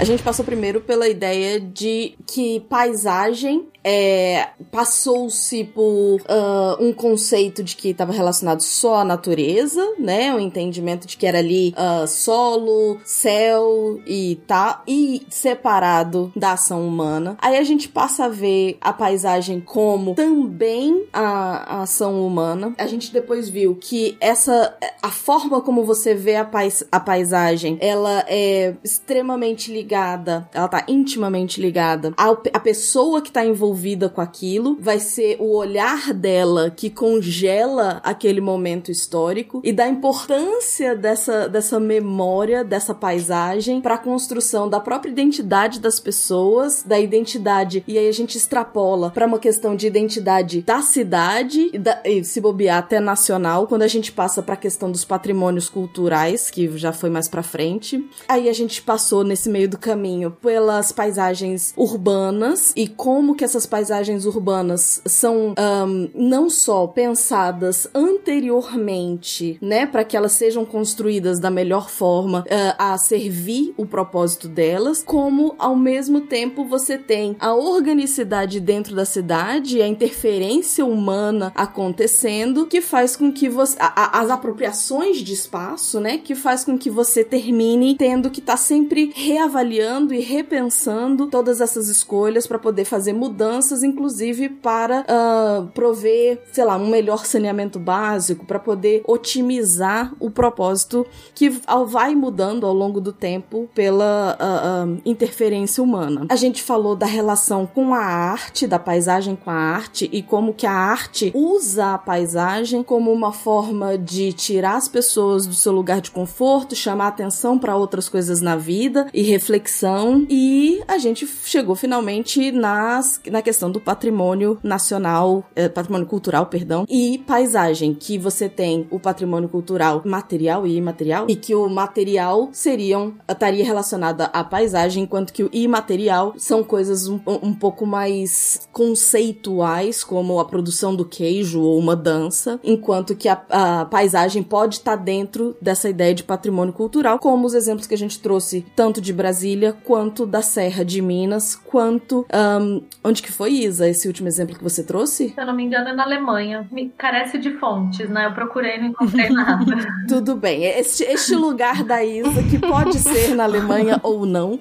A gente passou primeiro pela ideia de que paisagem é, passou-se por ah, um conceito de que estava relacionado só à natureza, né? O entendimento de que era ali ah, solo, céu e tal, e separado da ação humana. Aí a gente passa a ver a paisagem como também a, a ação humana. A gente depois viu que essa a forma como você vê a, pais, a paisagem, ela é extremamente ligada, ela tá intimamente ligada ao, a pessoa que tá envolvida com aquilo, vai ser o olhar dela que congela aquele momento histórico e da importância dessa, dessa memória, dessa paisagem para a construção da própria identidade das pessoas, da identidade, e aí a gente extrapola para uma questão de identidade da cidade e, da, e se bobear até nacional, quando a gente passa para a questão dos patrimônios culturais, que já foi mais para frente. Aí a gente passou nesse meio do caminho pelas paisagens urbanas e como que essas paisagens urbanas são um, não só pensadas anteriormente, né, para que elas sejam construídas da melhor forma uh, a servir o propósito delas, como ao mesmo tempo você tem a organicidade dentro da cidade, a interferência humana acontecendo, que faz com que você a, a, as apropriações de espaço, né, que faz com que você termine tendo que estar tá sempre reavaliando e repensando todas essas escolhas para poder fazer mudanças, inclusive para uh, prover, sei lá, um melhor saneamento básico, para poder otimizar o propósito que vai mudando ao longo do tempo pela uh, uh, interferência humana. A gente falou da relação com a arte, da paisagem com a arte e como que a arte usa a paisagem como uma forma de tirar as pessoas do seu lugar de conforto, chamar atenção para outras coisas na vida e reflexão. E a gente chegou finalmente nas, na questão do patrimônio nacional, eh, patrimônio cultural, perdão, e paisagem, que você tem o patrimônio cultural material e imaterial, e que o material seriam estaria relacionada à paisagem, enquanto que o imaterial são coisas um, um pouco mais conceituais, como a produção do queijo ou uma dança, enquanto que a, a paisagem pode estar tá dentro dessa ideia de patrimônio cultural, como os exemplos que a gente trouxe tanto de Brasília quanto da Serra de Minas, quanto um, onde que foi Isa esse último exemplo que você trouxe? Se eu não me engano é na Alemanha. Me carece de fontes, né? Eu procurei e não encontrei *laughs* nada. Tudo bem. Este, este lugar da Isa que pode ser na Alemanha ou não.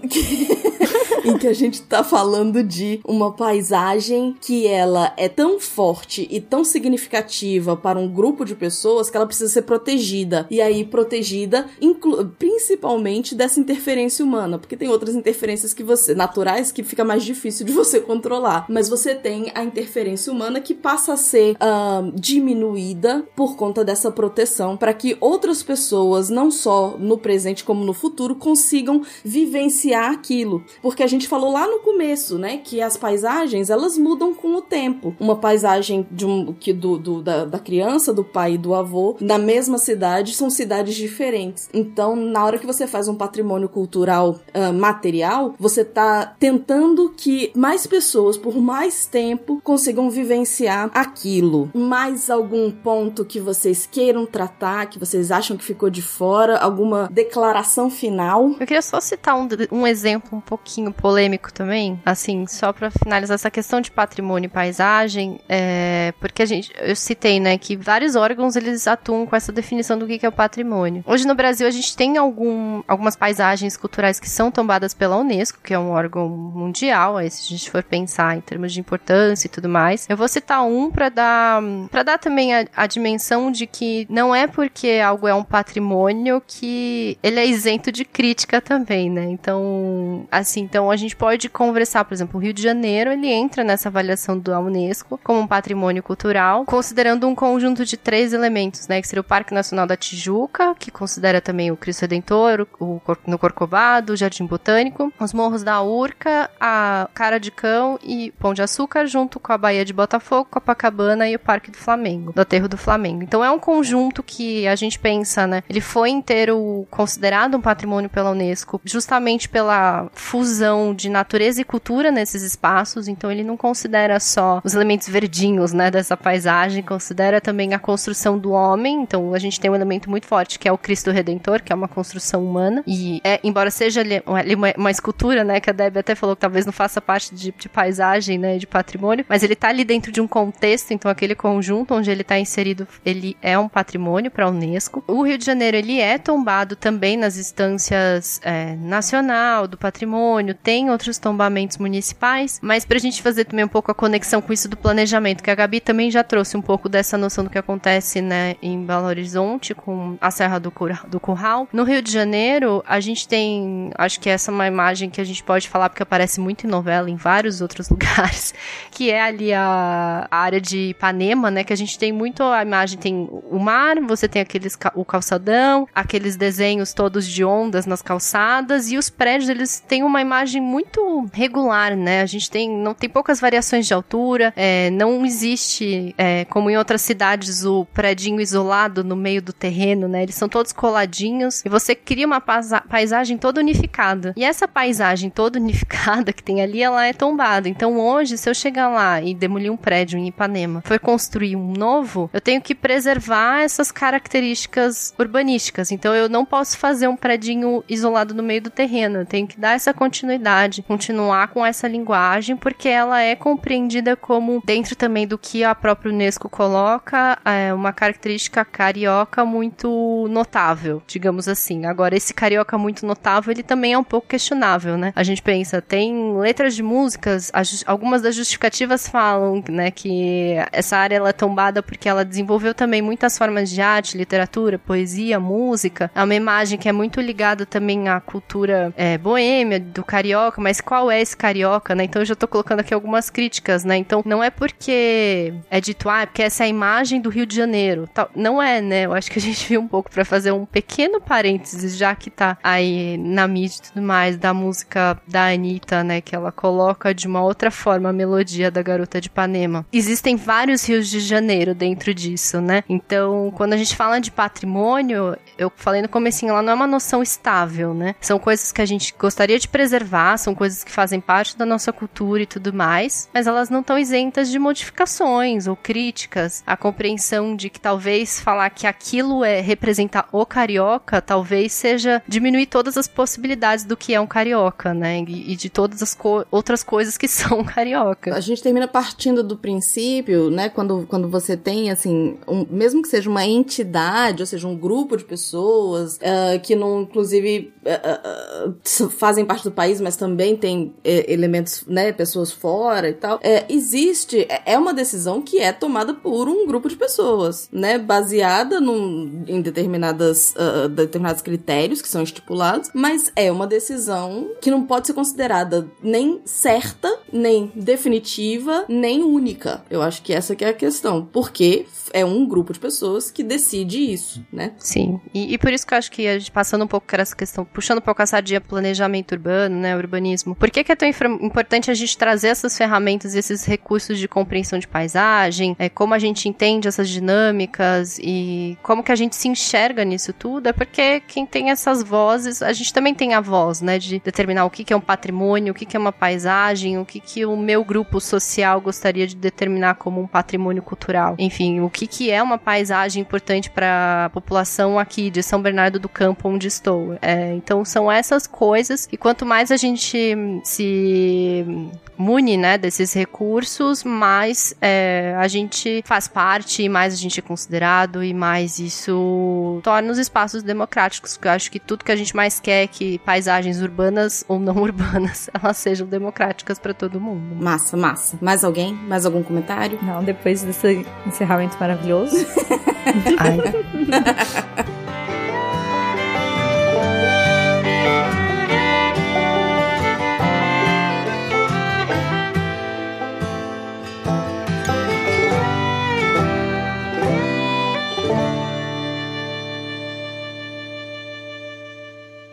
*laughs* em que a gente tá falando de uma paisagem que ela é tão forte e tão significativa para um grupo de pessoas que ela precisa ser protegida. E aí, protegida principalmente dessa interferência humana, porque tem outras interferências que você, naturais, que fica mais difícil de você controlar. Mas você tem a interferência humana que passa a ser uh, diminuída por conta dessa proteção, para que outras pessoas, não só no presente como no futuro, consigam vivenciar aquilo. Porque a gente falou lá no começo, né, que as paisagens elas mudam com o tempo. Uma paisagem de um que do, do da, da criança, do pai e do avô na mesma cidade são cidades diferentes. Então, na hora que você faz um patrimônio cultural uh, material, você tá tentando que mais pessoas por mais tempo consigam vivenciar aquilo. Mais algum ponto que vocês queiram tratar, que vocês acham que ficou de fora, alguma declaração final? Eu queria só citar um, um exemplo um pouquinho polêmico também, assim, só para finalizar essa questão de patrimônio e paisagem, é, porque a gente, eu citei, né, que vários órgãos eles atuam com essa definição do que é o patrimônio. Hoje no Brasil a gente tem algum, algumas paisagens culturais que são tombadas pela Unesco, que é um órgão mundial, aí se a gente for pensar em termos de importância e tudo mais. Eu vou citar um para dar para dar também a, a dimensão de que não é porque algo é um patrimônio que ele é isento de crítica também, né? Então, assim, então a gente pode conversar, por exemplo, o Rio de Janeiro, ele entra nessa avaliação da Unesco como um patrimônio cultural, considerando um conjunto de três elementos, né, que seria o Parque Nacional da Tijuca, que considera também o Cristo Redentor, o, no Corcovado, o Jardim Botânico, os Morros da Urca, a Cara de Cão e Pão de Açúcar, junto com a Baía de Botafogo, Copacabana e o Parque do Flamengo, do Aterro do Flamengo. Então é um conjunto que a gente pensa, né, ele foi inteiro considerado um patrimônio pela Unesco, justamente pela fusão de natureza e cultura nesses espaços, então ele não considera só os elementos verdinhos, né, dessa paisagem, considera também a construção do homem, então a gente tem um elemento muito forte que é o Cristo Redentor, que é uma construção humana, e é, embora seja uma, uma, escultura, né, que a Debbie até falou que talvez não faça parte de, de paisagem, né, de patrimônio, mas ele tá ali dentro de um contexto, então aquele conjunto onde ele tá inserido, ele é um patrimônio para a Unesco. O Rio de Janeiro, ele é tombado também nas instâncias é, nacional, do patrimônio, tem outros tombamentos municipais, mas pra gente fazer também um pouco a conexão com isso do planejamento, que a Gabi também já trouxe um pouco dessa noção do que acontece, né, em Belo Horizonte, com a Serra do, Cur do Curral. No Rio de Janeiro, a gente tem, acho que essa é uma imagem que a gente pode falar porque aparece muito em novela, em vários outros *laughs* lugares, que é ali a, a área de Ipanema, né, que a gente tem muito a imagem, tem o mar, você tem aqueles, o calçadão, aqueles desenhos todos de ondas nas calçadas, e os prédios, eles têm uma imagem paisagem muito regular, né? A gente tem, não tem poucas variações de altura, é, não existe, é, como em outras cidades, o predinho isolado no meio do terreno, né? Eles são todos coladinhos e você cria uma paisagem toda unificada. E essa paisagem toda *laughs* unificada que tem ali, ela é tombada. Então hoje, se eu chegar lá e demolir um prédio em Ipanema, for construir um novo, eu tenho que preservar essas características urbanísticas. Então eu não posso fazer um predinho isolado no meio do terreno. Eu tenho que dar essa continuidade, continuar com essa linguagem, porque ela é compreendida como, dentro também do que a própria Unesco coloca, é uma característica carioca muito notável, digamos assim. Agora, esse carioca muito notável, ele também é um pouco questionável, né? A gente pensa, tem letras de músicas, algumas das justificativas falam, né, que essa área ela é tombada porque ela desenvolveu também muitas formas de arte, literatura, poesia, música. É uma imagem que é muito ligada também à cultura é, boêmia, do carioca, mas qual é esse carioca, né? Então eu já tô colocando aqui algumas críticas, né? Então não é porque é dito, ah, é porque essa é a imagem do Rio de Janeiro. Tal. Não é, né? Eu acho que a gente *laughs* viu um pouco para fazer um pequeno parênteses, já que tá aí na mídia e tudo mais, da música da Anitta, né? Que ela coloca de uma outra forma a melodia da Garota de Ipanema. Existem vários rios de janeiro dentro disso, né? Então, quando a gente fala de patrimônio, eu falei no comecinho, ela não é uma noção estável, né? São coisas que a gente gostaria de preservar, são coisas que fazem parte da nossa cultura e tudo mais, mas elas não estão isentas de modificações ou críticas. A compreensão de que talvez falar que aquilo é representar o carioca, talvez seja diminuir todas as possibilidades do que é um carioca, né? E, de todas as co outras coisas que *laughs* são carioca. A gente termina partindo do princípio, né? Quando, quando você tem, assim, um, mesmo que seja uma entidade, ou seja, um grupo de pessoas uh, que não, inclusive, uh, uh, fazem parte do país, mas também tem eh, elementos, né? Pessoas fora e tal. É, existe, é, é uma decisão que é tomada por um grupo de pessoas, né? Baseada num, em determinadas, determinados critérios que são estipulados, mas é uma decisão que não pode ser considerada nem certa, nem definitiva, nem única. Eu acho que essa que é a questão. Porque é um grupo de pessoas que decide isso, né? Sim. E, e por isso que eu acho que a gente passando um pouco por essa questão, puxando um pouco a sadia planejamento urbano, né, urbanismo. Por que, que é tão importante a gente trazer essas ferramentas, esses recursos de compreensão de paisagem, é, como a gente entende essas dinâmicas e como que a gente se enxerga nisso tudo? É porque quem tem essas vozes, a gente também tem a voz, né, de determinar o que, que é um patrimônio, o que, que é uma paisagem, o que, que o meu grupo social gostaria de determinar como um patrimônio cultural. Enfim, o que, que é uma paisagem importante para a população aqui de São Bernardo do Campo, onde estou. É, então, são essas coisas, e quanto mais a gente se mune, né, desses recursos, mais é, a gente faz parte, mais a gente é considerado, e mais isso torna os espaços democráticos. Porque eu acho que tudo que a gente mais quer é que paisagens urbanas ou não *laughs* urbanas, elas sejam democráticas para todo mundo. Massa, massa. Mais alguém? Mais algum comentário? Não, depois desse encerramento maravilhoso. *laughs* Ai. *laughs*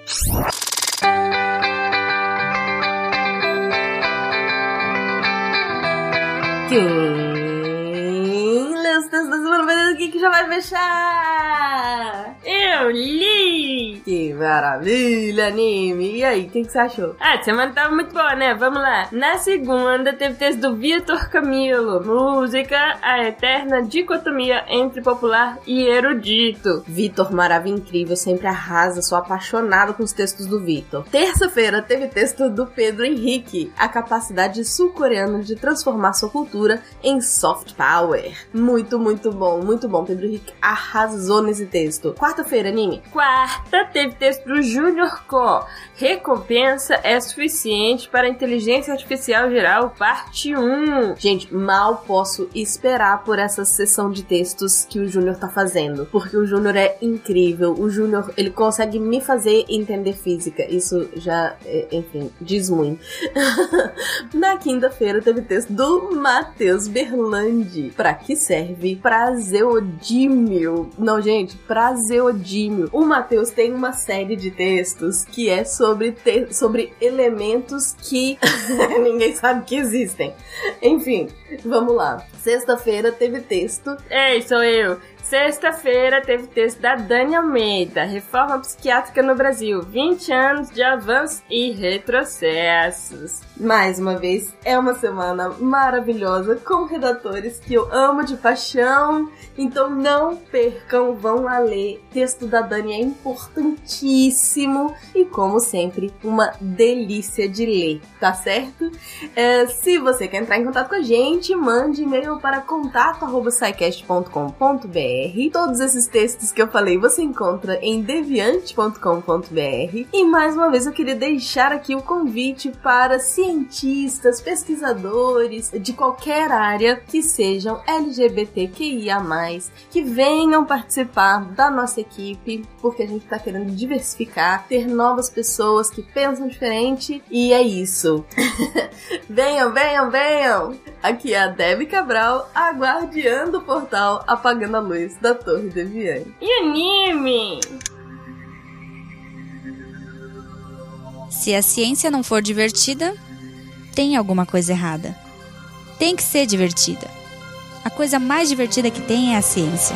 Good. Listeners, this is que já vai fechar? Eu li! Que maravilha, anime! E aí, o que, que, você achou? Ah, a semana tava muito boa, né? Vamos lá. Na segunda, teve texto do Vitor Camilo. Música, a eterna dicotomia entre popular e erudito. Vitor, maravilha incrível, sempre arrasa. Sou apaixonado com os textos do Vitor. Terça-feira, teve texto do Pedro Henrique. A capacidade sul-coreana de transformar sua cultura em soft power. Muito, muito bom, muito bom. Pedro Henrique arrasou nesse texto. Quarta-feira, anime. Quarta, teve texto do Junior Co. Recompensa é suficiente para a inteligência artificial geral, parte 1. Gente, mal posso esperar por essa sessão de textos que o Júnior tá fazendo. Porque o Júnior é incrível. O Júnior, ele consegue me fazer entender física. Isso já, é, enfim, diz muito. *laughs* Na quinta-feira teve texto do Matheus Berlandi. Pra que serve? Prazeodímio. Não, gente, prazeodímio. O Matheus tem uma série de textos que é sobre, te sobre elementos que *laughs* ninguém sabe que existem. Enfim, vamos lá. Sexta-feira teve texto. Ei, sou eu. Sexta-feira teve texto da Dani Almeida, Reforma Psiquiátrica no Brasil, 20 anos de avanços e retrocessos. Mais uma vez, é uma semana maravilhosa com redatores que eu amo de paixão, então não percam, vão lá ler. Texto da Dani é importantíssimo e, como sempre, uma delícia de ler, tá certo? É, se você quer entrar em contato com a gente, mande e-mail para contato.sicast.com.br Todos esses textos que eu falei você encontra em deviante.com.br. E mais uma vez eu queria deixar aqui o convite para cientistas, pesquisadores de qualquer área que sejam LGBTQIA, que venham participar da nossa equipe, porque a gente está querendo diversificar, ter novas pessoas que pensam diferente e é isso. *laughs* venham, venham, venham! Aqui é a Debbie Cabral, a guardiã do portal Apagando a Luz da Torre Deviante. E anime! Se a ciência não for divertida, tem alguma coisa errada. Tem que ser divertida. A coisa mais divertida que tem é a ciência.